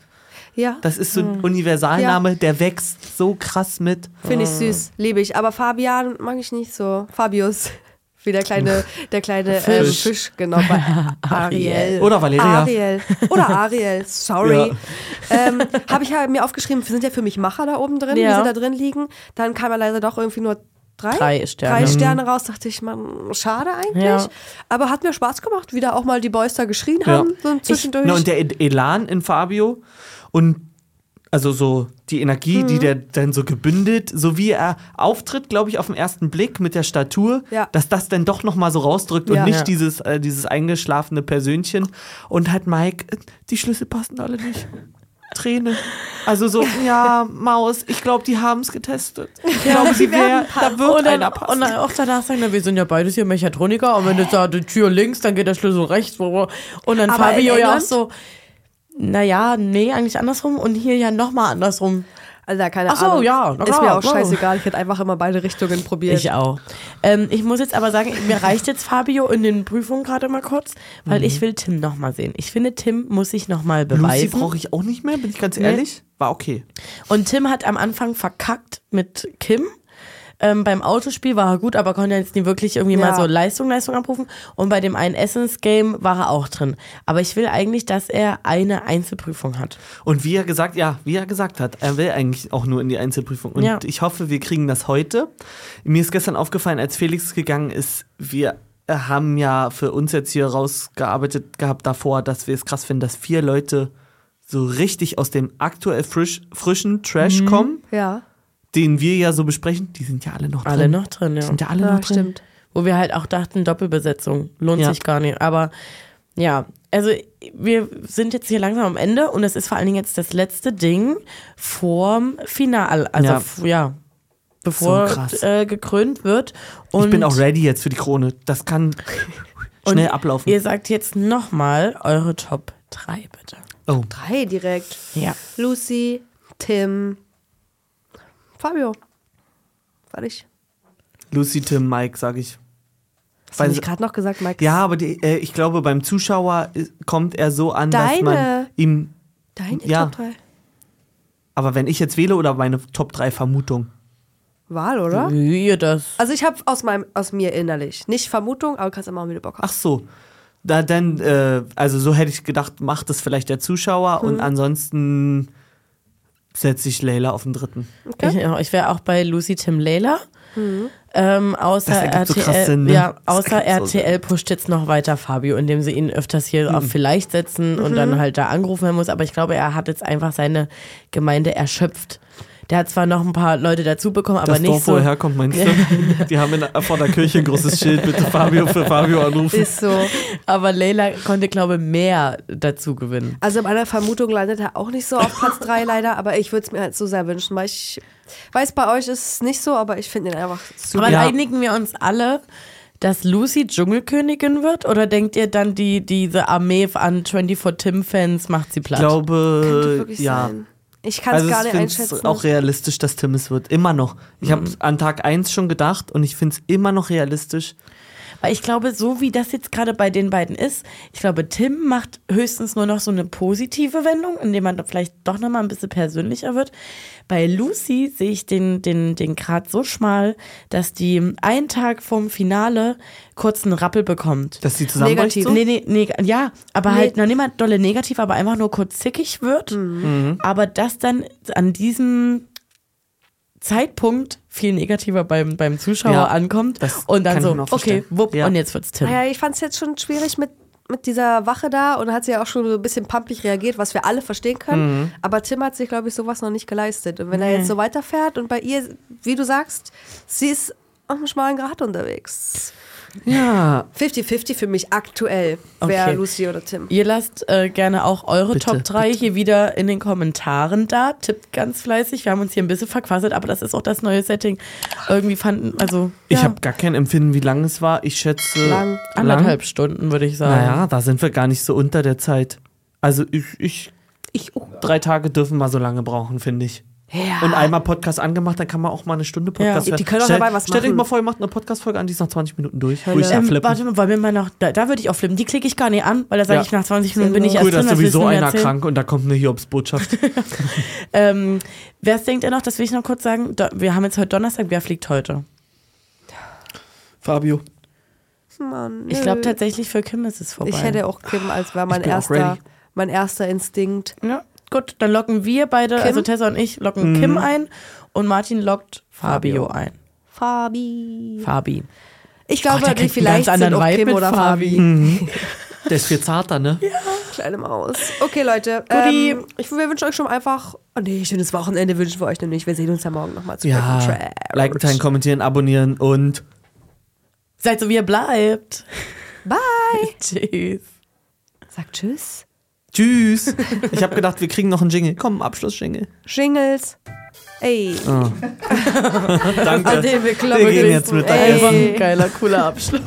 Ja, Das ist so Hm. ein Universalname, der wächst so krass mit. finde ich süß. Liebe ich. Aber Fabian mag ich nicht so. Fabius. Wie der kleine, der kleine Fisch, ähm, Fisch. Genau. Bei Ariel. Oder Valeria. Ariel. Oder Ariel. Sorry. Ähm, Habe ich ja mir aufgeschrieben, wir sind ja für mich Macher da oben drin, Ja. die sind da drin liegen. Dann kam ja leider doch irgendwie nur drei, Drei Sterne. drei Sterne raus. Dachte ich, man, schade eigentlich. Ja. Aber hat mir Spaß gemacht, wieder auch mal die Boys da geschrien Ja. haben, so zwischendurch. Na, und der E- Elan in Fabio und also so die Energie, Mhm. die der dann so gebündelt, so wie er auftritt, glaube ich, auf den ersten Blick mit der Statur, Ja. dass das dann doch nochmal so rausdrückt Ja. und nicht Ja. dieses, äh, dieses eingeschlafene Persönchen. Und halt Mike, äh, die Schlüssel passen alle nicht. Träne. Also so, ja, Maus, ich glaube, die haben es getestet. Ich glaube, sie wär, da wird und, dann, einer und passen. dann auch danach sagen, na, wir sind ja beides hier Mechatroniker und wenn jetzt da die Tür links, dann geht der Schlüssel rechts. Und dann Aber Fabio ja auch so, naja, nee, eigentlich andersrum und hier ja nochmal andersrum. Alter, keine Ach so, Ahnung. ja, na Ist klar, mir auch wow. scheißegal. Ich hätte einfach immer beide Richtungen probiert. Ich auch. Ähm, ich muss jetzt aber sagen, mir reicht jetzt Fabio in den Prüfungen gerade mal kurz, weil ich will Tim nochmal sehen. Ich finde, Tim muss sich nochmal Lucy beweisen. brauche ich auch nicht mehr, bin ich ganz ehrlich. War okay. Und Tim hat am Anfang verkackt mit Kim. Ähm, beim Autospiel war er gut, aber konnte jetzt nie wirklich irgendwie Ja. mal so Leistung, Leistung abrufen. Und bei dem einen Essence-Game war er auch drin. Aber ich will eigentlich, dass er eine Einzelprüfung hat. Und wie er gesagt, ja, wie er gesagt hat, er will eigentlich auch nur in die Einzelprüfung. Und Ja. ich hoffe, wir kriegen das heute. Mir ist gestern aufgefallen, als Felix gegangen ist, wir haben ja für uns jetzt hier rausgearbeitet gehabt davor, dass wir es krass finden, dass vier Leute so richtig aus dem aktuell frisch, frischen Trash Mhm. kommen, Ja, den wir ja so besprechen. Die sind ja alle noch drin. Alle noch drin, ja. Sind ja alle ja noch drin. stimmt. Wo wir halt auch dachten, Doppelbesetzung lohnt Ja. sich gar nicht. Aber ja, also wir sind jetzt hier langsam am Ende und es ist vor allen Dingen jetzt das letzte Ding vorm Final. Also Ja. ja, bevor So krass. äh, gekrönt wird. Und Ich bin auch ready jetzt für die Krone. Das kann schnell ablaufen. Ihr sagt jetzt nochmal eure Top 3, bitte. Oh. Drei direkt. Ja. Lucy, Tim, Fabio. Fertig. Lucy, Tim, Mike, sage ich. Hast du Weil- nicht gerade noch gesagt, Mike? Ja, aber die, äh, ich glaube, beim Zuschauer ist, kommt er so an, dass man Deine. ihm. Deine Ja. Top 3. Aber wenn ich jetzt wähle oder meine Top 3 Vermutung? Wahl, oder? Wie ihr das? Also ich habe aus meinem, aus mir innerlich. Nicht Vermutung, aber kannst immer mal wieder Bock haben. Ach so. Da dann, äh, also so hätte ich gedacht, macht es vielleicht der Zuschauer Mhm. und ansonsten setze ich Leila auf den dritten. Ich, ja, ich wäre auch bei Lucy Tim Layla. Ähm, außer so RTL, krass Sinn, ne? ja, außer kann so RTL pusht jetzt noch weiter Fabio, indem sie ihn öfters hier auf vielleicht setzen und dann halt da angerufen werden muss. Aber ich glaube, er hat jetzt einfach seine Gemeinde erschöpft. Der hat zwar noch ein paar Leute dazu bekommen, aber das nicht Dorf, wo so. er herkommt, meinst du? Die haben in, vor der Kirche ein großes Schild, bitte Fabio für Fabio anrufen. Ist so. Aber Leila konnte, glaube ich, mehr dazu gewinnen. Also meiner Vermutung landet er auch nicht so auf Platz 3 leider, aber ich würde es mir halt so sehr wünschen, weil ich weiß, bei euch ist es nicht so, aber ich finde ihn einfach super. Aber Ja. einigen wir uns alle, dass Lucy Dschungelkönigin wird? Oder denkt ihr dann, die, diese Armee an 24 Tim-Fans macht sie Ich platt? Könnte glaube, wirklich ja. sein. Ich kann es Also gar ich nicht finde einschätzen. es auch realistisch, dass Tim es wird. Immer noch. Ich habe an Tag 1 schon gedacht und ich finde es immer noch realistisch. Weil ich glaube, so wie das jetzt gerade bei den beiden ist, ich glaube, Tim macht höchstens nur noch so eine positive Wendung, indem man da vielleicht doch nochmal ein bisschen persönlicher wird. Bei Lucy sehe ich den, den, den Grad so schmal, dass die einen Tag vorm Finale kurz einen Rappel bekommt. Dass die zusammenbricht. Negativ. So? Nee, nee, nee, ja, aber Nee. halt noch nicht mal dolle negativ, aber einfach nur kurz zickig wird. Mhm. Aber das dann an diesem Zeitpunkt viel negativer beim, beim Zuschauer Ja, ankommt das und dann kann ich so, okay, wupp, Ja. und jetzt wird's Tim. Naja, ich fand es jetzt schon schwierig mit, mit dieser Wache da und hat sie ja auch schon so ein bisschen pumpig reagiert, was wir alle verstehen können. Mhm. Aber Tim hat sich, glaube ich, sowas noch nicht geleistet. Und wenn er jetzt so weiterfährt und bei ihr, wie du sagst, sie ist auf einem schmalen Grat unterwegs. Ja. 50-50 für mich aktuell, wer Okay. Lucy oder Tim. Ihr lasst äh, gerne auch eure Bitte, Top 3 hier wieder in den Kommentaren da. Tippt ganz fleißig. Wir haben uns hier ein bisschen verquasselt, aber das ist auch das neue Setting. Irgendwie fanden, also Ich ja, habe gar kein Empfinden, wie lang es war. Ich schätze. Lang. anderthalb Stunden, würde ich sagen. Naja, da sind wir gar nicht so unter der Zeit. Also ich, ich Ich, oh. drei Tage dürfen mal so lange brauchen, finde ich. Ja. Und einmal Podcast angemacht, dann kann man auch mal eine Stunde Podcast Ja. hören. Die können auch Stell- dabei was Stellt euch machen. mal vor, ihr macht eine Podcast-Folge an, die ist nach 20 Minuten durch. Wo Hölle. ich Ähm, abflippen. warte mal, wollen wir mal noch, da, da würde ich auch flippen. Die klicke ich gar nicht an, weil da sage Ja. ich, nach 20 Minuten bin ich erst Cool, da drin. ist was willst du sowieso einer erzählen? krank und da kommt eine Hiobs-Botschaft. Ähm, wer denkt ihr noch, das will ich noch kurz sagen, Do wir haben jetzt heute Donnerstag, wer fliegt heute? Fabio. Mann, Ich glaube tatsächlich für Kim ist es vorbei. Ich hätte auch Kim als wäre mein erster, mein erster Instinkt. Ja, gut, dann locken wir beide, also Tessa und ich, locken Mhm. Kim ein und Martin lockt Fabio, ein. Fabi. Fabi. Ich glaube, Gott, die vielleicht sind auch Vibe Kim oder Fabi. Fabi. Der ist viel zarter, ne? Kleine Maus. Okay, Leute. Ähm, ich, wir wünschen euch schon einfach. Oh nee, schönes Wochenende wünschen wir euch nämlich. Wir sehen uns ja morgen nochmal zu Ja. Trash. Liken, teilen, kommentieren, abonnieren und Seid so, wie ihr bleibt. Bye. Tschüss. Sagt Tschüss. Tschüss. Ich habe gedacht, wir kriegen noch einen Jingle. Komm, Abschluss-Jingle. Jingles. Ey. Danke. An den wir Wir gehen jetzt mit Ey. Einfach ein geiler, cooler Abschluss.